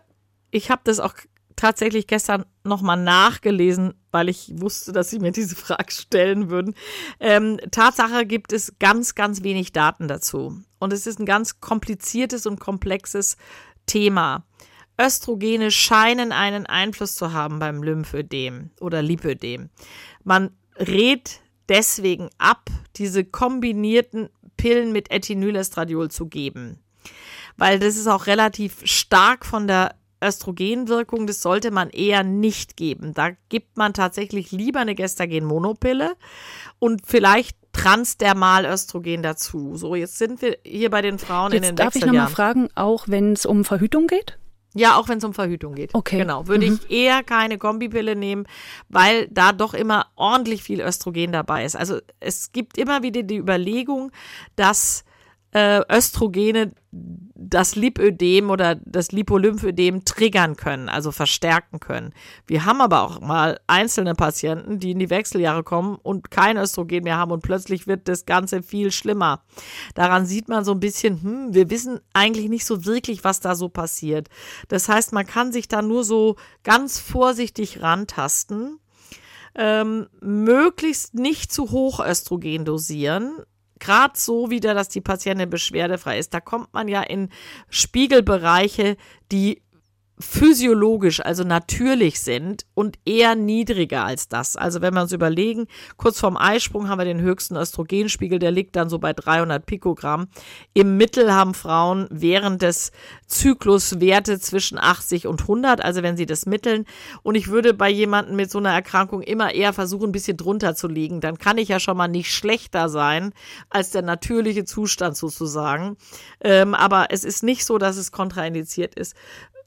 Ich habe das auch tatsächlich gestern nochmal nachgelesen, weil ich wusste, dass Sie mir diese Frage stellen würden. Ähm, Tatsache gibt es ganz, ganz wenig Daten dazu. Und es ist ein ganz kompliziertes und komplexes Thema. Östrogene scheinen einen Einfluss zu haben beim Lymphödem oder Lipödem. Man rät deswegen ab, diese kombinierten Pillen mit Ethinylestradiol zu geben. Weil das ist auch relativ stark von der Östrogenwirkung, das sollte man eher nicht geben. Da gibt man tatsächlich lieber eine Gestagen-Monopille und vielleicht transdermal Östrogen dazu. So, jetzt sind wir hier bei den Frauen jetzt in den Darf ich nochmal fragen, auch wenn es um Verhütung geht? Ja, auch wenn es um Verhütung geht. Okay. Genau. Würde mhm. ich eher keine Kombipille nehmen, weil da doch immer ordentlich viel Östrogen dabei ist. Also es gibt immer wieder die Überlegung, dass äh, Östrogene das Lipödem oder das Lipolymphödem triggern können, also verstärken können. Wir haben aber auch mal einzelne Patienten, die in die Wechseljahre kommen und kein Östrogen mehr haben und plötzlich wird das Ganze viel schlimmer. Daran sieht man so ein bisschen, hm, wir wissen eigentlich nicht so wirklich, was da so passiert. Das heißt, man kann sich da nur so ganz vorsichtig rantasten. Ähm, möglichst nicht zu hoch Östrogen dosieren, gerade so wieder, dass die Patientin beschwerdefrei ist. Da kommt man ja in Spiegelbereiche, die physiologisch, also natürlich sind und eher niedriger als das. Also wenn wir uns überlegen, kurz vorm Eisprung haben wir den höchsten Östrogenspiegel, der liegt dann so bei 300 Pikogramm. Im Mittel haben Frauen während des Zyklus Werte zwischen 80 und 100, also wenn sie das mitteln. Und ich würde bei jemandem mit so einer Erkrankung immer eher versuchen, ein bisschen drunter zu liegen. Dann kann ich ja schon mal nicht schlechter sein als der natürliche Zustand sozusagen. Ähm, aber es ist nicht so, dass es kontraindiziert ist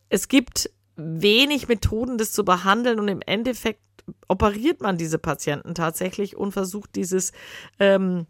es gibt wenig Methoden, das zu behandeln und im Endeffekt operiert man diese Patienten tatsächlich und versucht dieses ähm,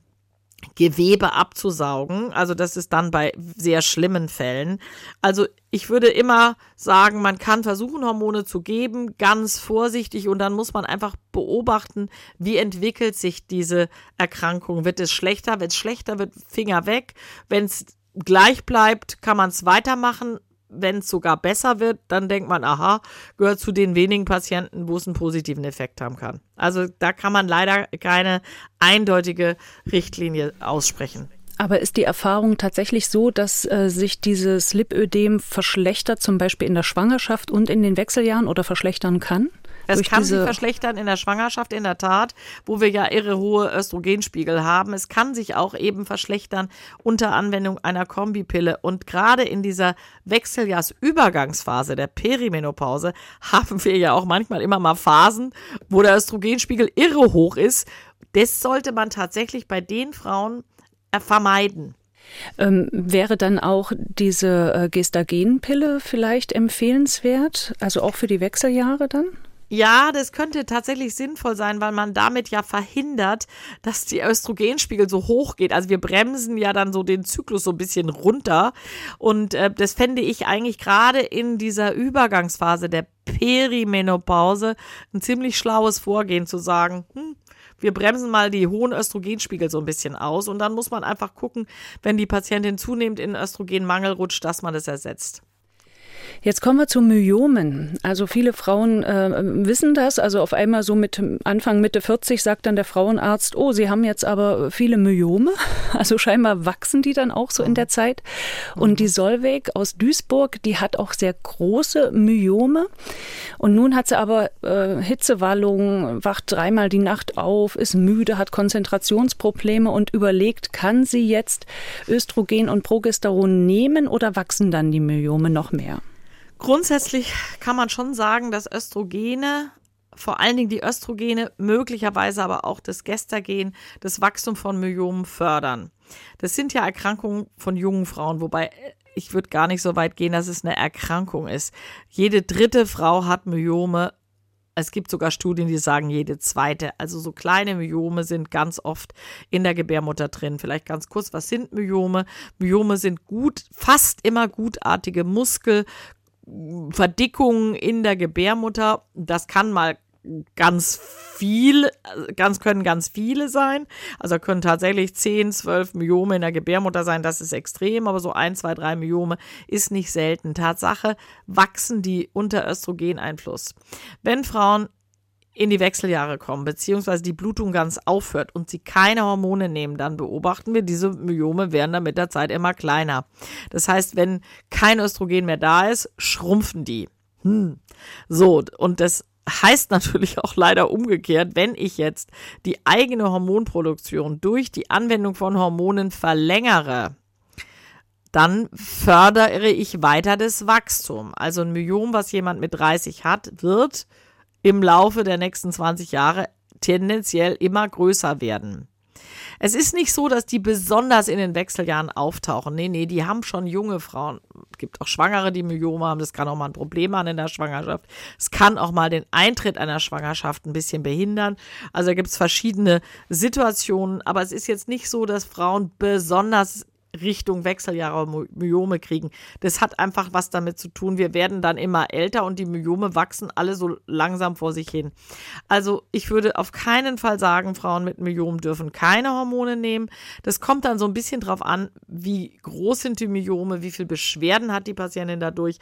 Gewebe abzusaugen. Also das ist dann bei sehr schlimmen Fällen. Also ich würde immer sagen, man kann versuchen, Hormone zu geben, ganz vorsichtig und dann muss man einfach beobachten, wie entwickelt sich diese Erkrankung. Wird es schlechter? Wenn es schlechter wird, Finger weg. Wenn es gleich bleibt, kann man es weitermachen wenn es sogar besser wird, dann denkt man, aha, gehört zu den wenigen Patienten, wo es einen positiven Effekt haben kann. Also da kann man leider keine eindeutige Richtlinie aussprechen. Aber ist die Erfahrung tatsächlich so, dass äh, sich dieses Lipödem verschlechtert, zum Beispiel in der Schwangerschaft und in den Wechseljahren oder verschlechtern kann? Es kann sich verschlechtern in der Schwangerschaft, in der Tat, wo wir ja irre hohe Östrogenspiegel haben. Es kann sich auch eben verschlechtern unter Anwendung einer Kombipille. Und gerade in dieser Wechseljahrsübergangsphase der Perimenopause haben wir ja auch manchmal immer mal Phasen, wo der Östrogenspiegel irre hoch ist. Das sollte man tatsächlich bei den Frauen äh, vermeiden. Ähm, wäre dann auch diese äh, Gestagenpille vielleicht empfehlenswert, also auch für die Wechseljahre dann? Ja, das könnte tatsächlich sinnvoll sein, weil man damit ja verhindert, dass die Östrogenspiegel so hoch geht. Also wir bremsen ja dann so den Zyklus so ein bisschen runter. Und äh, das fände ich eigentlich gerade in dieser Übergangsphase der Perimenopause ein ziemlich schlaues Vorgehen zu sagen, hm, wir bremsen mal die hohen Östrogenspiegel so ein bisschen aus und dann muss man einfach gucken, wenn die Patientin zunehmend in Östrogenmangel rutscht, dass man das ersetzt. Jetzt kommen wir zu Myomen. Also viele Frauen äh, wissen das. Also auf einmal so mit Anfang Mitte 40 sagt dann der Frauenarzt, oh, Sie haben jetzt aber viele Myome. [LAUGHS] Also scheinbar wachsen die dann auch so in der Zeit. Und die Solveig aus Duisburg, die hat auch sehr große Myome. Und nun hat sie aber äh, Hitzewallungen, wacht dreimal die Nacht auf, ist müde, hat Konzentrationsprobleme und überlegt, kann sie jetzt Östrogen und Progesteron nehmen oder wachsen dann die Myome noch mehr? Grundsätzlich kann man schon sagen, dass Östrogene, vor allen Dingen die Östrogene, möglicherweise aber auch das Gestagen, das Wachstum von Myomen fördern. Das sind ja Erkrankungen von jungen Frauen, wobei ich würde gar nicht so weit gehen, dass es eine Erkrankung ist. Jede dritte Frau hat Myome. Es gibt sogar Studien, die sagen jede zweite. Also so kleine Myome sind ganz oft in der Gebärmutter drin. Vielleicht ganz kurz, was sind Myome? Myome sind gut, fast immer gutartige Muskel, Verdickungen in der Gebärmutter. Das kann mal ganz viel, ganz können ganz viele sein. Also können tatsächlich 10, 12 Myome in der Gebärmutter sein. Das ist extrem, aber so ein, zwei, drei Myome ist nicht selten. Tatsache wachsen die unter Östrogeneinfluss. Wenn Frauen in die Wechseljahre kommen, beziehungsweise die Blutung ganz aufhört und sie keine Hormone nehmen, dann beobachten wir, diese Myome werden dann mit der Zeit immer kleiner. Das heißt, wenn kein Östrogen mehr da ist, schrumpfen die. Hm. So, und das heißt [LAUGHS] natürlich auch leider umgekehrt, wenn ich jetzt die eigene Hormonproduktion durch die Anwendung von Hormonen verlängere, dann fördere ich weiter das Wachstum. Also ein Myom, was jemand mit 30 hat, wird im Laufe der nächsten 20 Jahre tendenziell immer größer werden. Es ist nicht so, dass die besonders in den Wechseljahren auftauchen. Nee, nee, die haben schon junge Frauen. Es gibt auch Schwangere, die Myome haben. Das kann auch mal ein Problem haben in der Schwangerschaft. Es kann auch mal den Eintritt einer Schwangerschaft ein bisschen behindern. Also da gibt es verschiedene Situationen. Aber es ist jetzt nicht so, dass Frauen besonders Richtung Wechseljahre Myome kriegen. Das hat einfach was damit zu tun. Wir werden dann immer älter und die Myome wachsen alle so langsam vor sich hin. Also ich würde auf keinen Fall sagen, Frauen mit Myomen dürfen keine Hormone nehmen. Das kommt dann so ein bisschen drauf an, wie groß sind die Myome, wie viel Beschwerden hat die Patientin dadurch.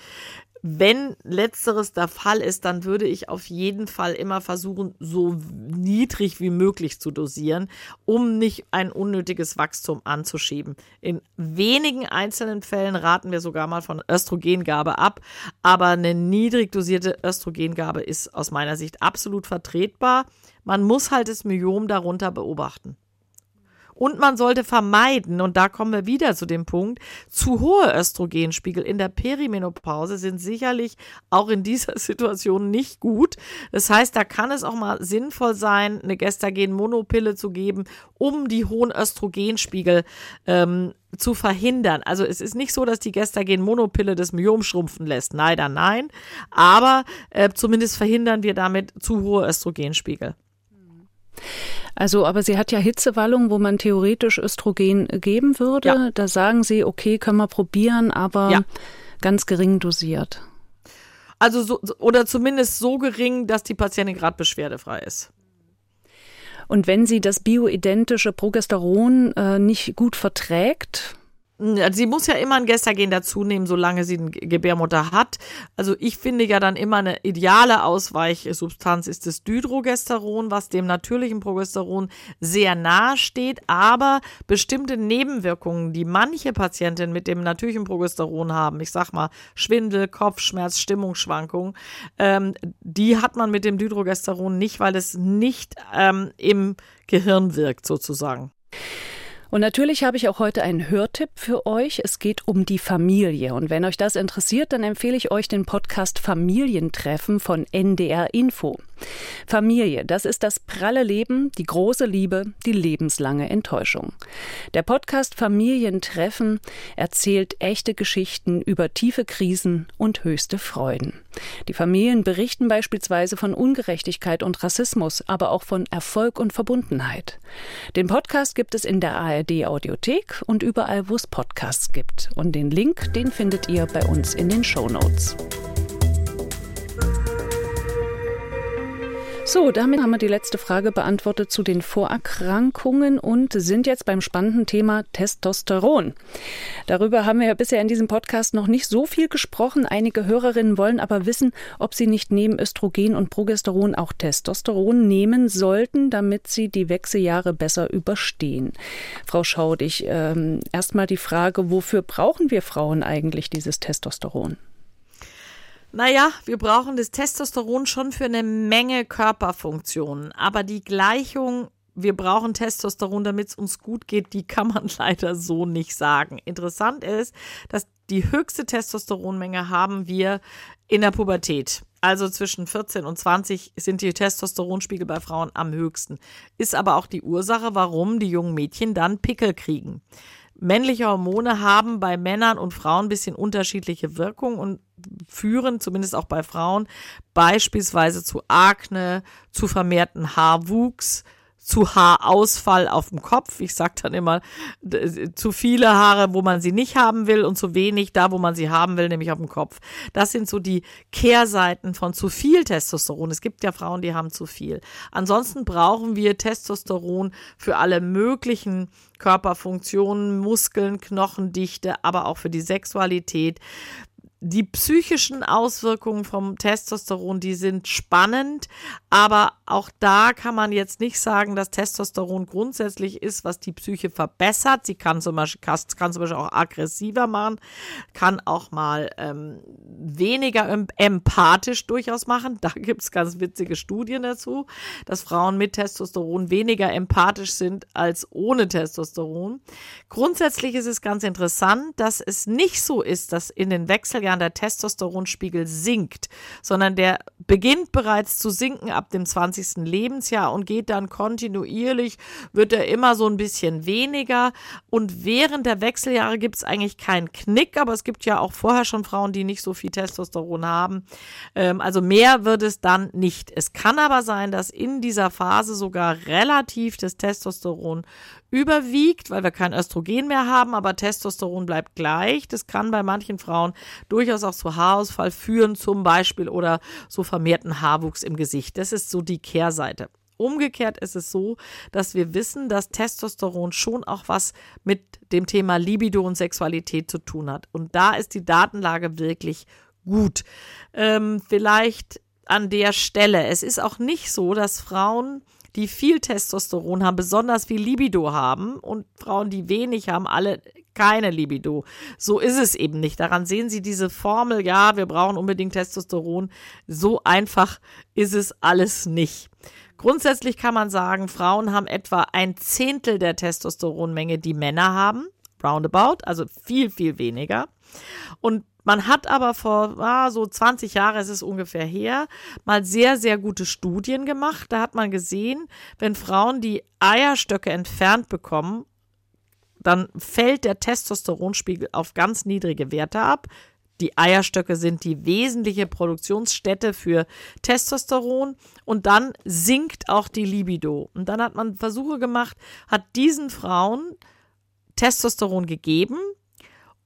Wenn letzteres der Fall ist, dann würde ich auf jeden Fall immer versuchen, so niedrig wie möglich zu dosieren, um nicht ein unnötiges Wachstum anzuschieben. In wenigen einzelnen Fällen raten wir sogar mal von Östrogengabe ab, aber eine niedrig dosierte Östrogengabe ist aus meiner Sicht absolut vertretbar. Man muss halt das Myom darunter beobachten. Und man sollte vermeiden, und da kommen wir wieder zu dem Punkt, zu hohe Östrogenspiegel in der Perimenopause sind sicherlich auch in dieser [LAUGHS] Situation nicht gut. Das heißt, da kann es auch mal sinnvoll sein, eine Gestagen-Monopille zu geben, um die hohen Östrogenspiegel ähm, zu verhindern. Also es ist nicht so, dass die Gestagen-Monopille das Myom schrumpfen lässt. Leider nein. Aber äh, zumindest verhindern wir damit zu hohe Östrogenspiegel. Also, aber sie hat ja Hitzewallung, wo man theoretisch Östrogen geben würde. Ja. Da sagen sie, okay, können wir probieren, aber ja. ganz gering dosiert. Also so, oder zumindest so gering, dass die Patientin gerade beschwerdefrei ist. Und wenn sie das bioidentische Progesteron äh, nicht gut verträgt, Sie muss ja immer ein Gestagen dazu nehmen, solange sie eine Gebärmutter hat. Also ich finde ja dann immer eine ideale Ausweichsubstanz ist das Dydrogesteron, was dem natürlichen Progesteron sehr nahe steht, aber bestimmte Nebenwirkungen, die manche Patientinnen mit dem natürlichen Progesteron haben, ich sag mal Schwindel, Kopfschmerz, Stimmungsschwankungen, ähm, die hat man mit dem Dydrogesteron nicht, weil es nicht ähm, im Gehirn wirkt sozusagen. Und natürlich habe ich auch heute einen Hörtipp für euch. Es geht um die Familie. Und wenn euch das interessiert, dann empfehle ich euch den Podcast Familientreffen von NDR Info. Familie, das ist das pralle Leben, die große Liebe, die lebenslange Enttäuschung. Der Podcast Familientreffen erzählt echte Geschichten über tiefe Krisen und höchste Freuden. Die Familien berichten beispielsweise von Ungerechtigkeit und Rassismus, aber auch von Erfolg und Verbundenheit. Den Podcast gibt es in der ARD Audiothek und überall, wo es Podcasts gibt. Und den Link, den findet ihr bei uns in den Show Notes. So, damit haben wir die letzte Frage beantwortet zu den Vorerkrankungen und sind jetzt beim spannenden Thema Testosteron. Darüber haben wir ja bisher in diesem Podcast noch nicht so viel gesprochen. Einige Hörerinnen wollen aber wissen, ob sie nicht neben Östrogen und Progesteron auch Testosteron nehmen sollten, damit sie die Wechseljahre besser überstehen. Frau Schaudig, ähm, erstmal die Frage, wofür brauchen wir Frauen eigentlich dieses Testosteron? Naja, wir brauchen das Testosteron schon für eine Menge Körperfunktionen. Aber die Gleichung, wir brauchen Testosteron, damit es uns gut geht, die kann man [LAUGHS] leider so nicht sagen. Interessant ist, dass die höchste Testosteronmenge haben wir in der Pubertät. Also zwischen 14 und 20 sind die Testosteronspiegel bei Frauen am höchsten. Ist aber auch die Ursache, warum die jungen Mädchen dann Pickel kriegen. Männliche Hormone haben bei Männern und Frauen ein bisschen unterschiedliche Wirkungen und führen, zumindest auch bei Frauen, beispielsweise zu Akne, zu vermehrten Haarwuchs, zu Haarausfall auf dem Kopf. Ich sage dann immer, zu viele Haare, wo man sie nicht haben will und zu wenig da, wo man sie haben will, nämlich auf dem Kopf. Das sind so die Kehrseiten von zu viel Testosteron. Es gibt ja Frauen, die haben zu viel. Ansonsten brauchen wir Testosteron für alle möglichen Körperfunktionen, Muskeln, Knochendichte, aber auch für die Sexualität die psychischen Auswirkungen vom Testosteron, die sind spannend, aber auch da kann man jetzt nicht sagen, dass Testosteron grundsätzlich ist, was die Psyche verbessert. Sie kann zum Beispiel, kann zum Beispiel auch aggressiver machen, kann auch mal ähm, weniger empathisch durchaus machen. Da gibt es ganz witzige Studien dazu, dass Frauen mit Testosteron weniger empathisch sind als ohne Testosteron. Grundsätzlich ist es ganz interessant, dass es nicht so ist, dass in den Wechseljahren Jahren der Testosteronspiegel sinkt, sondern der beginnt bereits zu sinken ab dem 20. Lebensjahr und geht dann kontinuierlich, wird er immer so ein bisschen weniger. Und während der Wechseljahre gibt es eigentlich keinen Knick, aber es gibt ja auch vorher schon Frauen, die nicht so viel Testosteron haben. Ähm, also mehr wird es dann nicht. Es kann aber sein, dass in dieser Phase sogar relativ das Testosteron überwiegt, weil wir kein Östrogen mehr haben, aber Testosteron bleibt gleich. Das kann bei manchen Frauen durchaus auch zu Haarausfall führen, zum Beispiel, oder so vermehrten Haarwuchs im Gesicht. Das ist so die Kehrseite. Umgekehrt ist es so, dass wir wissen, dass Testosteron schon auch was mit dem Thema Libido und Sexualität zu tun hat. Und da ist die Datenlage wirklich gut. Ähm, vielleicht an der Stelle. Es ist auch nicht so, dass Frauen die viel Testosteron haben, besonders viel Libido haben und Frauen, die wenig haben, alle keine Libido. So ist es eben nicht. Daran sehen Sie diese Formel, ja, wir brauchen unbedingt Testosteron. So einfach ist es alles nicht. Grundsätzlich kann man sagen, Frauen haben etwa ein Zehntel der Testosteronmenge, die Männer haben. Roundabout, also viel, viel weniger. Und man hat aber vor ah, so 20 Jahren, ist es ungefähr her, mal sehr, sehr gute Studien gemacht. Da hat man gesehen, wenn Frauen die Eierstöcke entfernt bekommen, dann fällt der Testosteronspiegel auf ganz niedrige Werte ab. Die Eierstöcke sind die wesentliche Produktionsstätte für Testosteron und dann sinkt auch die Libido. Und dann hat man Versuche gemacht, hat diesen Frauen Testosteron gegeben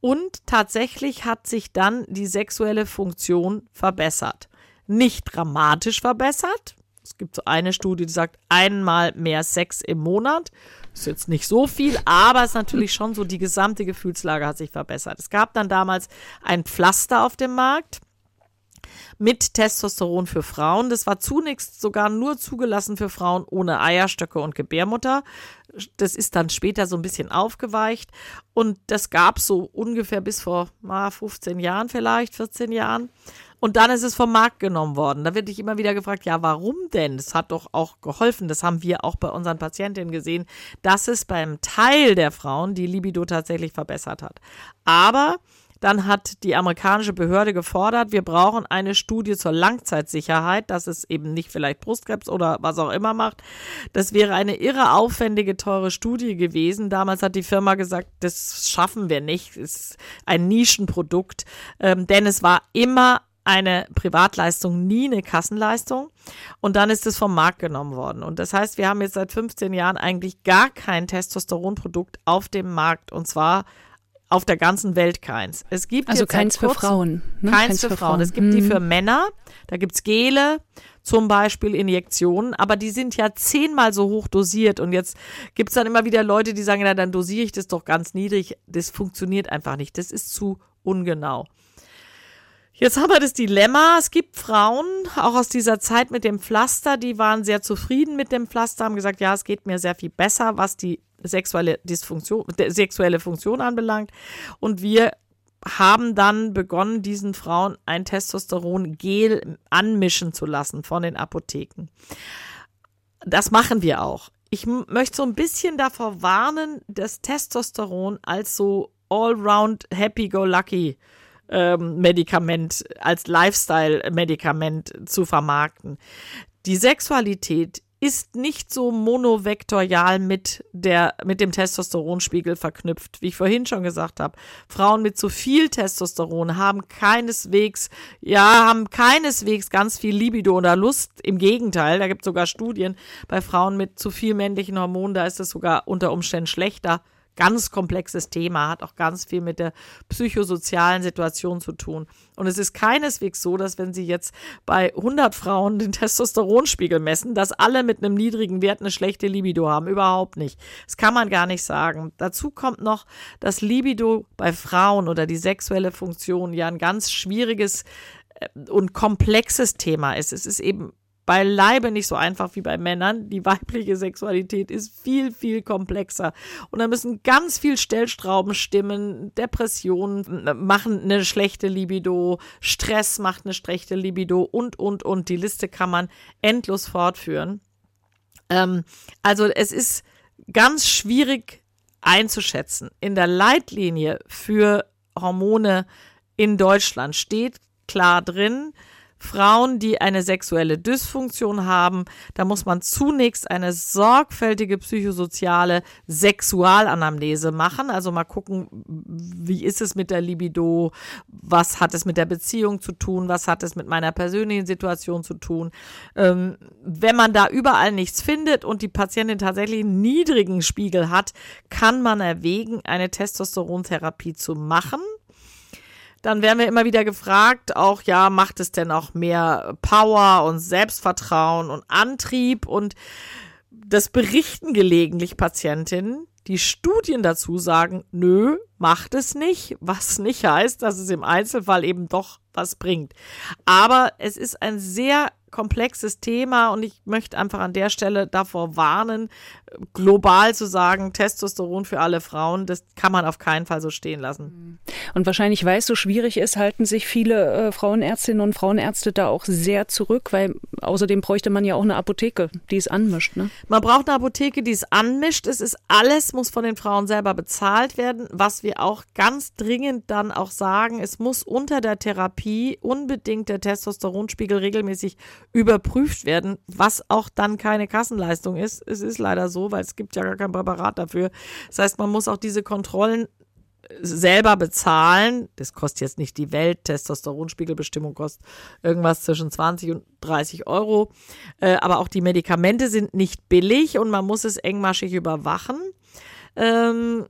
und tatsächlich hat sich dann die sexuelle Funktion verbessert. Nicht dramatisch verbessert. Es gibt so eine Studie, die sagt einmal mehr Sex im Monat. Ist jetzt nicht so viel, aber es ist natürlich schon so, die gesamte Gefühlslage hat sich verbessert. Es gab dann damals ein Pflaster auf dem Markt mit Testosteron für Frauen. Das war zunächst sogar nur zugelassen für Frauen ohne Eierstöcke und Gebärmutter. Das ist dann später so ein bisschen aufgeweicht und das gab so ungefähr bis vor ah, 15 Jahren vielleicht, 14 Jahren. Und dann ist es vom Markt genommen worden. Da wird ich immer wieder gefragt, ja, warum denn? Es hat doch auch geholfen. Das haben wir auch bei unseren Patientinnen gesehen, dass es beim Teil der Frauen die Libido tatsächlich verbessert hat. Aber dann hat die amerikanische Behörde gefordert, wir brauchen eine Studie zur Langzeitsicherheit, dass es eben nicht vielleicht Brustkrebs oder was auch immer macht. Das wäre eine irre aufwendige, teure Studie gewesen. Damals hat die Firma gesagt, das schaffen wir nicht. Ist ein Nischenprodukt, ähm, denn es war immer eine Privatleistung, nie eine Kassenleistung. Und dann ist es vom Markt genommen worden. Und das heißt, wir haben jetzt seit 15 Jahren eigentlich gar kein Testosteronprodukt auf dem Markt. Und zwar auf der ganzen Welt keins. Es gibt also keins für Frauen. Ne? Keins, keins, für, für Frauen. Frauen. Es gibt hm. die für Männer. Da gibt's Gele, zum Beispiel Injektionen, aber die sind ja zehnmal so hoch dosiert. Und jetzt gibt's dann immer wieder Leute, die sagen, na, dann dosiere ich das doch ganz niedrig. Das funktioniert einfach nicht. Das ist zu ungenau. Jetzt haben wir das Dilemma. Es gibt Frauen, auch aus dieser Zeit mit dem Pflaster, die waren sehr zufrieden mit dem Pflaster, haben gesagt, ja, es geht mir sehr viel besser, was die sexuelle Dysfunktion, sexuelle Funktion anbelangt. Und wir haben dann begonnen, diesen Frauen ein Testosteron-Gel anmischen zu lassen von den Apotheken. Das machen wir auch. Ich möchte so ein bisschen davor warnen, das Testosteron als so allround happy-go-lucky ähm, Medikament, als Lifestyle-Medikament zu vermarkten. Die Sexualität ist nicht so monovektorial mit der mit dem Testosteronspiegel verknüpft, wie ich vorhin schon gesagt habe. Frauen mit zu viel Testosteron haben keineswegs ja haben keineswegs ganz viel Libido oder Lust. Im Gegenteil, da gibt es sogar Studien bei Frauen mit zu viel männlichen Hormonen, da ist es sogar unter Umständen schlechter ganz komplexes Thema, hat auch ganz viel mit der psychosozialen Situation zu tun. Und es ist keineswegs so, dass wenn Sie jetzt bei 100 Frauen den Testosteronspiegel messen, dass alle mit einem niedrigen Wert eine schlechte Libido haben. Überhaupt nicht. Das kann man gar nicht sagen. Dazu kommt noch, dass Libido bei Frauen oder die sexuelle Funktion ja ein ganz schwieriges äh, und komplexes Thema ist. Es ist eben beileibe nicht so einfach wie bei Männern. Die weibliche Sexualität ist viel, viel komplexer. Und da müssen ganz viel Stellstrauben stimmen. Depressionen machen eine schlechte Libido, Stress macht eine schlechte Libido und, und, und. Die Liste kann man endlos fortführen. Ähm, also es ist ganz schwierig einzuschätzen. In der Leitlinie für Hormone in Deutschland steht klar drin, Frauen, die eine sexuelle Dysfunktion haben, da muss man zunächst eine sorgfältige psychosoziale Sexualanamnese machen. Also mal gucken, wie ist es mit der Libido? Was hat es mit der Beziehung zu tun? Was hat es mit meiner persönlichen Situation zu tun? Ähm, wenn man da überall nichts findet und die Patientin tatsächlich einen niedrigen Spiegel hat, kann man erwägen, eine Testosterontherapie zu machen. Dann werden wir immer wieder gefragt, auch ja, macht es denn auch mehr Power und Selbstvertrauen und Antrieb und das berichten gelegentlich Patientinnen. Die Studien dazu sagen, nö, macht es nicht, was nicht heißt, dass es im Einzelfall eben doch was bringt. Aber es ist ein sehr komplexes Thema und ich möchte einfach an der Stelle davor warnen, global zu sagen, Testosteron für alle Frauen, das kann man auf keinen Fall so stehen lassen. Und wahrscheinlich, weil es so schwierig ist, halten sich viele äh, Frauenärztinnen und Frauenärzte da auch sehr zurück, weil außerdem bräuchte man ja auch eine Apotheke, die es anmischt. Ne? Man braucht eine Apotheke, die es anmischt. Es ist alles, muss von den Frauen selber bezahlt werden. Was wir auch ganz dringend dann auch sagen, es muss unter der Therapie unbedingt der Testosteronspiegel regelmäßig überprüft werden, was auch dann keine Kassenleistung ist. Es ist leider so, weil es gibt ja gar kein Präparat dafür. Das heißt, man muss auch diese Kontrollen selber bezahlen. Das kostet jetzt nicht die Welt. Testosteronspiegelbestimmung kostet irgendwas zwischen 20 und 30 Euro. Äh, aber auch die Medikamente sind nicht billig und man muss es engmaschig überwachen. Ähm,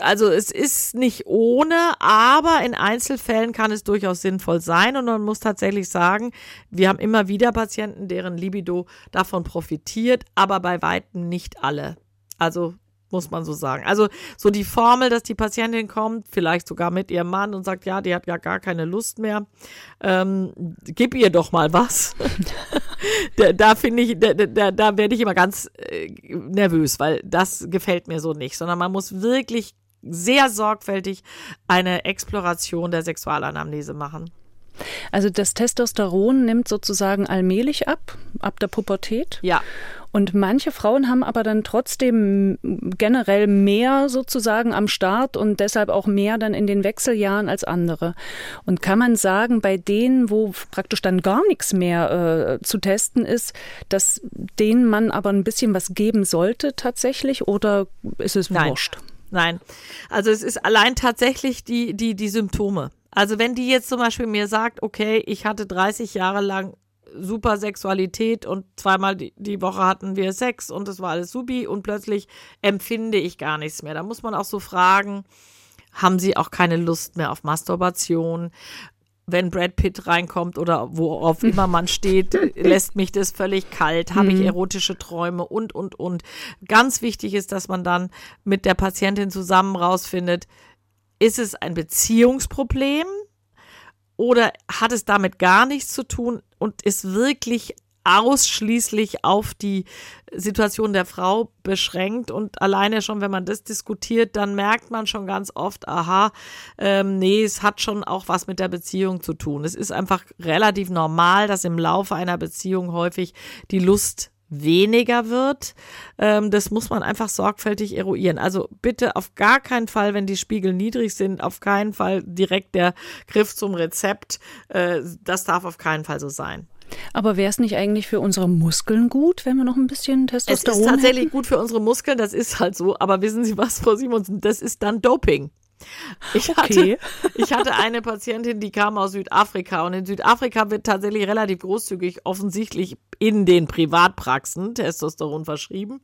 also es ist nicht ohne, aber in Einzelfällen kann es durchaus sinnvoll sein und man muss tatsächlich sagen, wir haben immer wieder Patienten, deren Libido davon profitiert, aber bei weitem nicht alle. Also muss man so sagen. Also so die Formel, dass die Patientin kommt, vielleicht sogar mit ihrem Mann und sagt, ja, die hat ja gar keine Lust mehr, ähm, gib ihr doch mal was. [LAUGHS] da, da finde ich, da, da, da werde ich immer ganz äh, nervös, weil das gefällt mir so nicht, sondern man muss wirklich sehr sorgfältig eine Exploration der Sexualanamnese machen. Also das Testosteron nimmt sozusagen allmählich ab, ab der Pubertät. Ja. Und manche Frauen haben aber dann trotzdem generell mehr sozusagen am Start und deshalb auch mehr dann in den Wechseljahren als andere. Und kann man sagen, bei denen, wo praktisch dann gar nichts mehr äh, zu testen ist, dass denen man aber ein bisschen was geben sollte tatsächlich oder ist es Nein. wurscht? Nein. Also es ist allein tatsächlich die, die, die Symptome. Also wenn die jetzt zum Beispiel mir sagt, okay, ich hatte 30 Jahre lang super Sexualität und zweimal die, die Woche hatten wir Sex und es war alles subi und plötzlich empfinde ich gar nichts mehr. Da muss man auch so fragen, haben sie auch keine Lust mehr auf Masturbation? Wenn Brad Pitt reinkommt oder worauf immer man steht, [LAUGHS] lässt mich das völlig kalt, habe ich erotische Träume und, und, und. Ganz wichtig ist, dass man dann mit der Patientin zusammen rausfindet, ist es ein Beziehungsproblem oder hat es damit gar nichts zu tun? Und ist wirklich ausschließlich auf die Situation der Frau beschränkt und alleine schon, wenn man das diskutiert, dann merkt man schon ganz oft, aha, ähm, nee, es hat schon auch was mit der Beziehung zu tun. Es ist einfach relativ normal, dass im Laufe einer Beziehung häufig die Lust weniger wird. Ähm, das muss man einfach sorgfältig eruieren. Also bitte auf gar keinen Fall, wenn die Spiegel niedrig sind, auf keinen Fall direkt der Griff zum Rezept. Äh, das darf auf keinen Fall so sein. Aber wäre es nicht eigentlich für unsere Muskeln gut, wenn wir noch ein bisschen Testosteron Es ist tatsächlich hätten? gut für unsere Muskeln, das ist halt so. Aber wissen Sie was, Frau Simonsen, das ist dann Doping. Ich hatte, Okay. [LAUGHS] ich hatte eine Patientin, die kam aus Südafrika und in Südafrika wird tatsächlich relativ großzügig offensichtlich in den Privatpraxen Testosteron verschrieben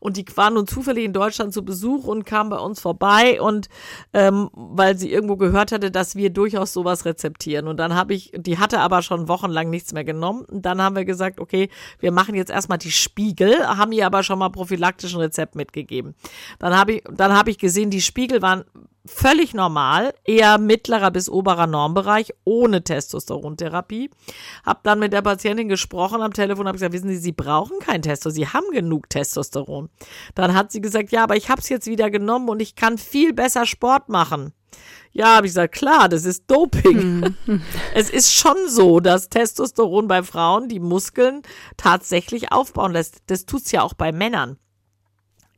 und die war nun zufällig in Deutschland zu Besuch und kam bei uns vorbei und ähm, weil sie irgendwo gehört hatte, dass wir durchaus sowas rezeptieren und dann habe ich, die hatte aber schon wochenlang nichts mehr genommen und dann haben wir gesagt, okay, wir machen jetzt erstmal die Spiegel, haben ihr aber schon mal prophylaktischen Rezept mitgegeben. Dann habe ich, dann habe ich gesehen, die Spiegel waren völlig normal, eher mittlerer bis oberer Normbereich, ohne Testosterontherapie. Hab dann mit der Patientin gesprochen am Telefon, habe gesagt, wissen Sie, Sie brauchen kein Testo, Sie haben genug Testosteron. Dann hat sie gesagt, ja, aber ich habe es jetzt wieder genommen und ich kann viel besser Sport machen. Ja, habe ich gesagt, klar, das ist Doping. [LAUGHS] es ist schon so, dass Testosteron bei Frauen die Muskeln tatsächlich aufbauen lässt. Das tut's ja auch bei Männern.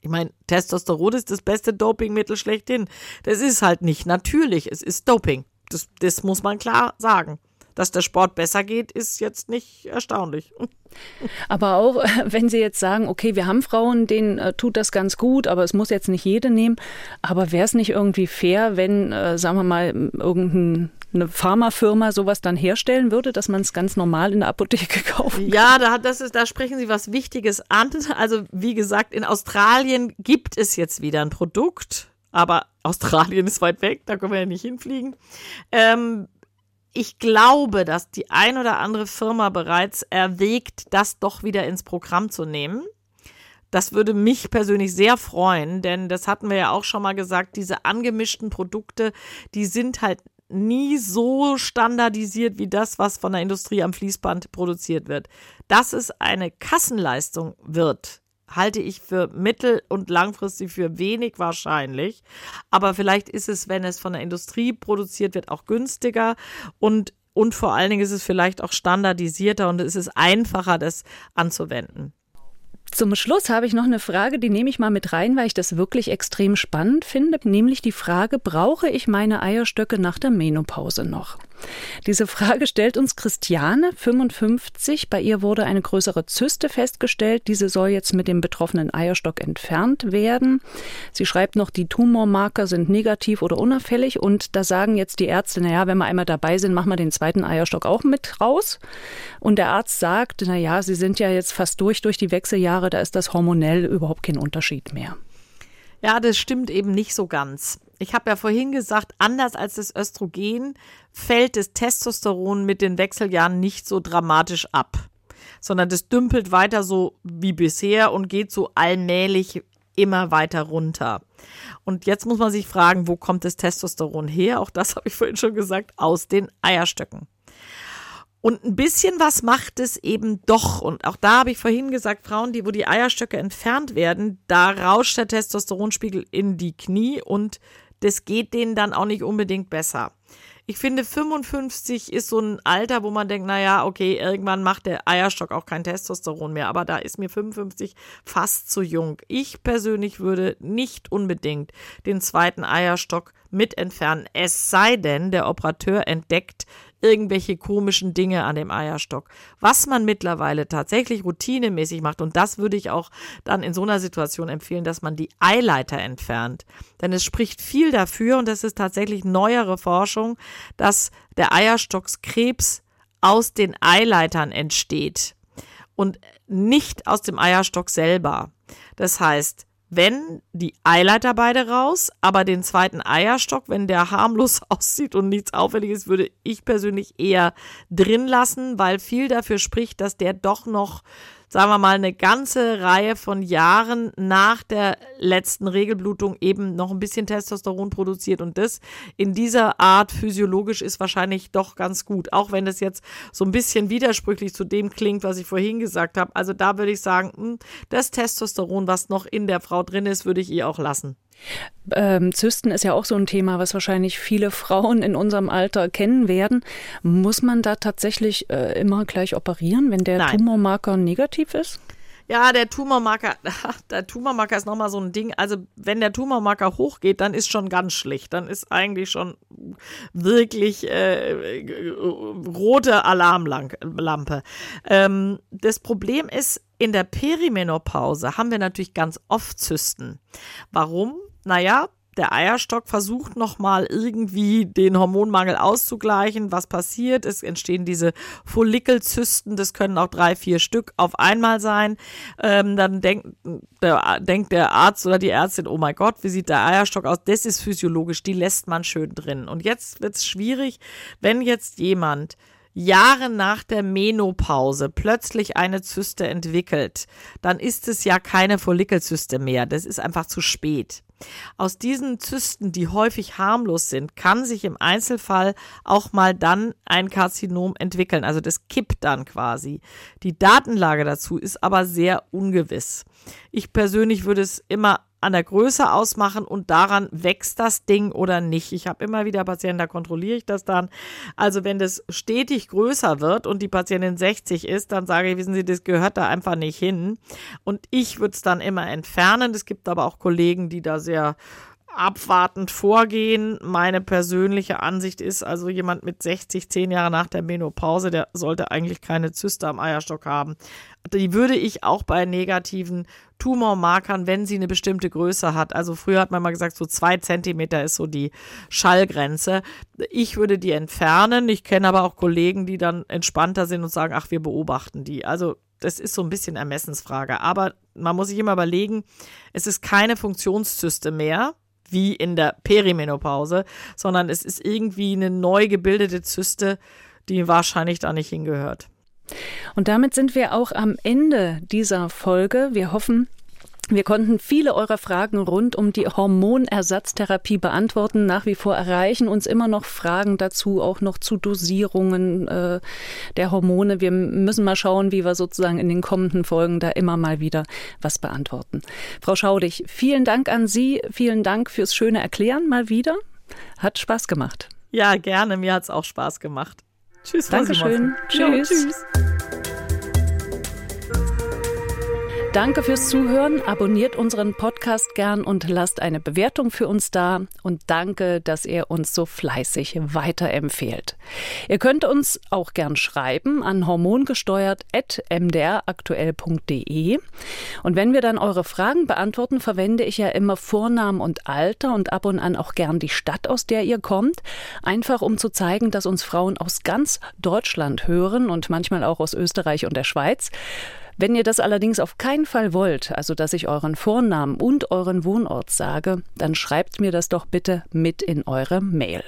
Ich meine, Testosteron ist das beste Dopingmittel schlechthin. Das ist halt nicht natürlich, es ist Doping. Das, das muss man klar sagen. Dass der Sport besser geht, ist jetzt nicht erstaunlich. [LAUGHS] Aber auch, [LAUGHS] wenn Sie jetzt sagen, okay, wir haben Frauen, denen äh, tut das ganz gut, aber es muss jetzt nicht jede nehmen. Aber wäre es nicht irgendwie fair, wenn, äh, sagen wir mal, irgendeine Pharmafirma sowas dann herstellen würde, dass man es ganz normal in der Apotheke [LAUGHS] kaufen kann? Ja, da, das ist, da sprechen Sie was Wichtiges an. [LAUGHS] Also, wie gesagt, in Australien gibt es jetzt wieder ein Produkt, aber Australien [LAUGHS] ist weit weg, da können wir ja nicht hinfliegen. Ähm, ich glaube, dass die ein oder andere Firma bereits erwägt, das doch wieder ins Programm zu nehmen. Das würde mich persönlich sehr freuen, denn das hatten wir ja auch schon mal gesagt, diese angemischten Produkte, die sind halt nie so standardisiert wie das, was von der Industrie am Fließband produziert wird. Dass es eine Kassenleistung wird, halte ich für mittel- und langfristig für wenig wahrscheinlich. Aber vielleicht ist es, wenn es von der Industrie produziert wird, auch günstiger und und vor allen Dingen ist es vielleicht auch standardisierter und es ist einfacher, das anzuwenden. Zum Schluss habe ich noch eine Frage, die nehme ich mal mit rein, weil ich das wirklich extrem spannend finde, nämlich die Frage, brauche ich meine Eierstöcke nach der Menopause noch? Diese Frage stellt uns Christiane, 55. Bei ihr wurde eine größere Zyste festgestellt. Diese soll jetzt mit dem betroffenen Eierstock entfernt werden. Sie schreibt noch, die Tumormarker sind negativ oder unauffällig. Und da sagen jetzt die Ärzte, naja, wenn wir einmal dabei sind, machen wir den zweiten Eierstock auch mit raus. Und der Arzt sagt, naja, Sie sind ja jetzt fast durch durch die Wechseljahre, da ist das hormonell überhaupt kein Unterschied mehr. Ja, das stimmt eben nicht so ganz. Ich habe ja vorhin gesagt, anders als das Östrogen fällt das Testosteron mit den Wechseljahren nicht so dramatisch ab, sondern das dümpelt weiter so wie bisher und geht so allmählich immer weiter runter. Und jetzt muss man sich fragen, wo kommt das Testosteron her? Auch das [LAUGHS] habe ich vorhin schon gesagt, aus den Eierstöcken. Und ein bisschen was macht es eben doch. Und auch da habe ich vorhin gesagt, Frauen, die, wo die Eierstöcke entfernt werden, da rauscht der Testosteronspiegel in die Knie und das geht denen dann auch nicht unbedingt besser. Ich finde, 55 ist so ein Alter, wo man denkt, naja, okay, irgendwann macht der Eierstock auch kein Testosteron mehr, aber da ist mir 55 fast zu jung. Ich persönlich würde nicht unbedingt den zweiten Eierstock mit entfernen, es sei denn, der Operateur entdeckt irgendwelche komischen Dinge an dem Eierstock. Was man mittlerweile tatsächlich routinemäßig macht, und das würde ich auch dann in so einer Situation empfehlen, dass man die Eileiter entfernt. Denn es spricht viel dafür, und das ist tatsächlich neuere Forschung, dass der Eierstockskrebs aus den Eileitern entsteht und nicht aus dem Eierstock selber. Das heißt, wenn die Eileiter beide raus, aber den zweiten Eierstock, wenn der harmlos [LAUGHS] aussieht und nichts Auffälliges, würde ich persönlich eher drin lassen, weil viel dafür spricht, dass der doch noch sagen wir mal, eine ganze Reihe von Jahren nach der letzten Regelblutung eben noch ein bisschen Testosteron produziert. Und das in dieser Art physiologisch ist wahrscheinlich doch ganz gut. Auch wenn das jetzt so ein bisschen widersprüchlich zu dem klingt, was ich vorhin gesagt habe. Also da würde ich sagen, hm, das Testosteron, was noch in der Frau drin ist, würde ich ihr auch lassen. Ähm, Zysten ist ja auch so ein Thema, was wahrscheinlich viele [LAUGHS] Frauen in unserem Alter kennen werden. Muss man da tatsächlich äh, immer gleich operieren, wenn der Nein. Tumormarker negativ ist? Ja, der Tumormarker, [LAUGHS] der Tumormarker ist nochmal so ein Ding. Also, wenn der Tumormarker hochgeht, dann ist schon ganz schlicht. Dann ist eigentlich schon wirklich äh, rote Alarmlampe. Ähm, das Problem ist, in der Perimenopause haben wir natürlich ganz oft Zysten. Warum? Naja, der Eierstock versucht nochmal irgendwie den Hormonmangel auszugleichen. Was passiert? Es entstehen diese Follikelzysten, das können auch drei, vier Stück auf einmal sein. Ähm, dann denkt der, denkt der Arzt oder die Ärztin, oh mein Gott, wie sieht der Eierstock aus? Das ist physiologisch, die lässt man schön drin. Und jetzt wird es schwierig, wenn jetzt jemand Jahre nach der Menopause plötzlich eine Zyste entwickelt, dann ist es ja keine Follikelzyste mehr. Das ist einfach zu spät. Aus diesen Zysten, die häufig harmlos sind, kann sich im Einzelfall auch mal dann ein Karzinom entwickeln. Also das kippt dann quasi. Die Datenlage dazu ist aber sehr ungewiss. Ich persönlich würde es immer an der Größe ausmachen und daran wächst das Ding oder nicht. Ich habe immer wieder Patienten, da kontrolliere ich das dann. Also wenn das stetig größer wird und die Patientin 60 ist, dann sage ich, wissen Sie, das gehört da einfach nicht hin. Und ich würde es dann immer entfernen. Es gibt aber auch Kollegen, die da sehr abwartend vorgehen. Meine persönliche Ansicht ist also, jemand mit 60, 10 Jahre nach der Menopause, der sollte eigentlich keine Zyste am Eierstock haben. Die würde ich auch bei negativen Tumormarkern, wenn sie eine bestimmte Größe hat. Also früher hat man mal gesagt, so zwei Zentimeter ist so die Schallgrenze. Ich würde die entfernen. Ich kenne aber auch Kollegen, die dann entspannter sind und sagen, ach, wir beobachten die. Also das ist so ein bisschen Ermessensfrage. Aber man muss sich immer überlegen, es ist keine Funktionszyste mehr wie in der Perimenopause, sondern es ist irgendwie eine neu gebildete Zyste, die wahrscheinlich da nicht hingehört. Und damit sind wir auch am Ende dieser Folge. Wir hoffen, Wir konnten viele eurer Fragen rund um die Hormonersatztherapie beantworten. Nach wie vor erreichen uns immer noch Fragen dazu, auch noch zu Dosierungen äh, der Hormone. Wir müssen mal schauen, wie wir sozusagen in den kommenden Folgen da immer mal wieder was beantworten. Frau Schaudig, vielen Dank an Sie. Vielen Dank fürs schöne Erklären mal wieder. Hat Spaß gemacht. Ja, gerne. Mir hat es auch Spaß gemacht. Tschüss, Dankeschön. Tschüss. Ja, tschüss. Danke fürs Zuhören. Abonniert unseren Podcast gern und lasst eine Bewertung für uns da. Und danke, dass ihr uns so fleißig weiterempfehlt. Ihr könnt uns auch gern schreiben an hormongesteuert.mdraktuell.de. Und wenn wir dann eure Fragen beantworten, verwende ich ja immer Vornamen und Alter und ab und an auch gern die Stadt, aus der ihr kommt. Einfach um zu zeigen, dass uns Frauen aus ganz Deutschland hören und manchmal auch aus Österreich und der Schweiz. Wenn ihr das allerdings auf keinen Fall wollt, also dass ich euren Vornamen und euren Wohnort sage, dann schreibt mir das doch bitte mit in eure Mail.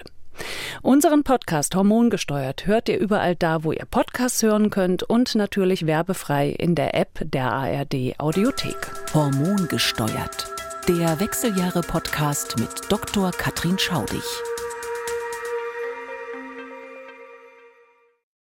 Unseren Podcast Hormongesteuert hört ihr überall da, wo ihr Podcasts hören könnt und natürlich werbefrei in der App der ARD Audiothek. Hormongesteuert. Der Wechseljahre Podcast mit Dr. Katrin Schaudig.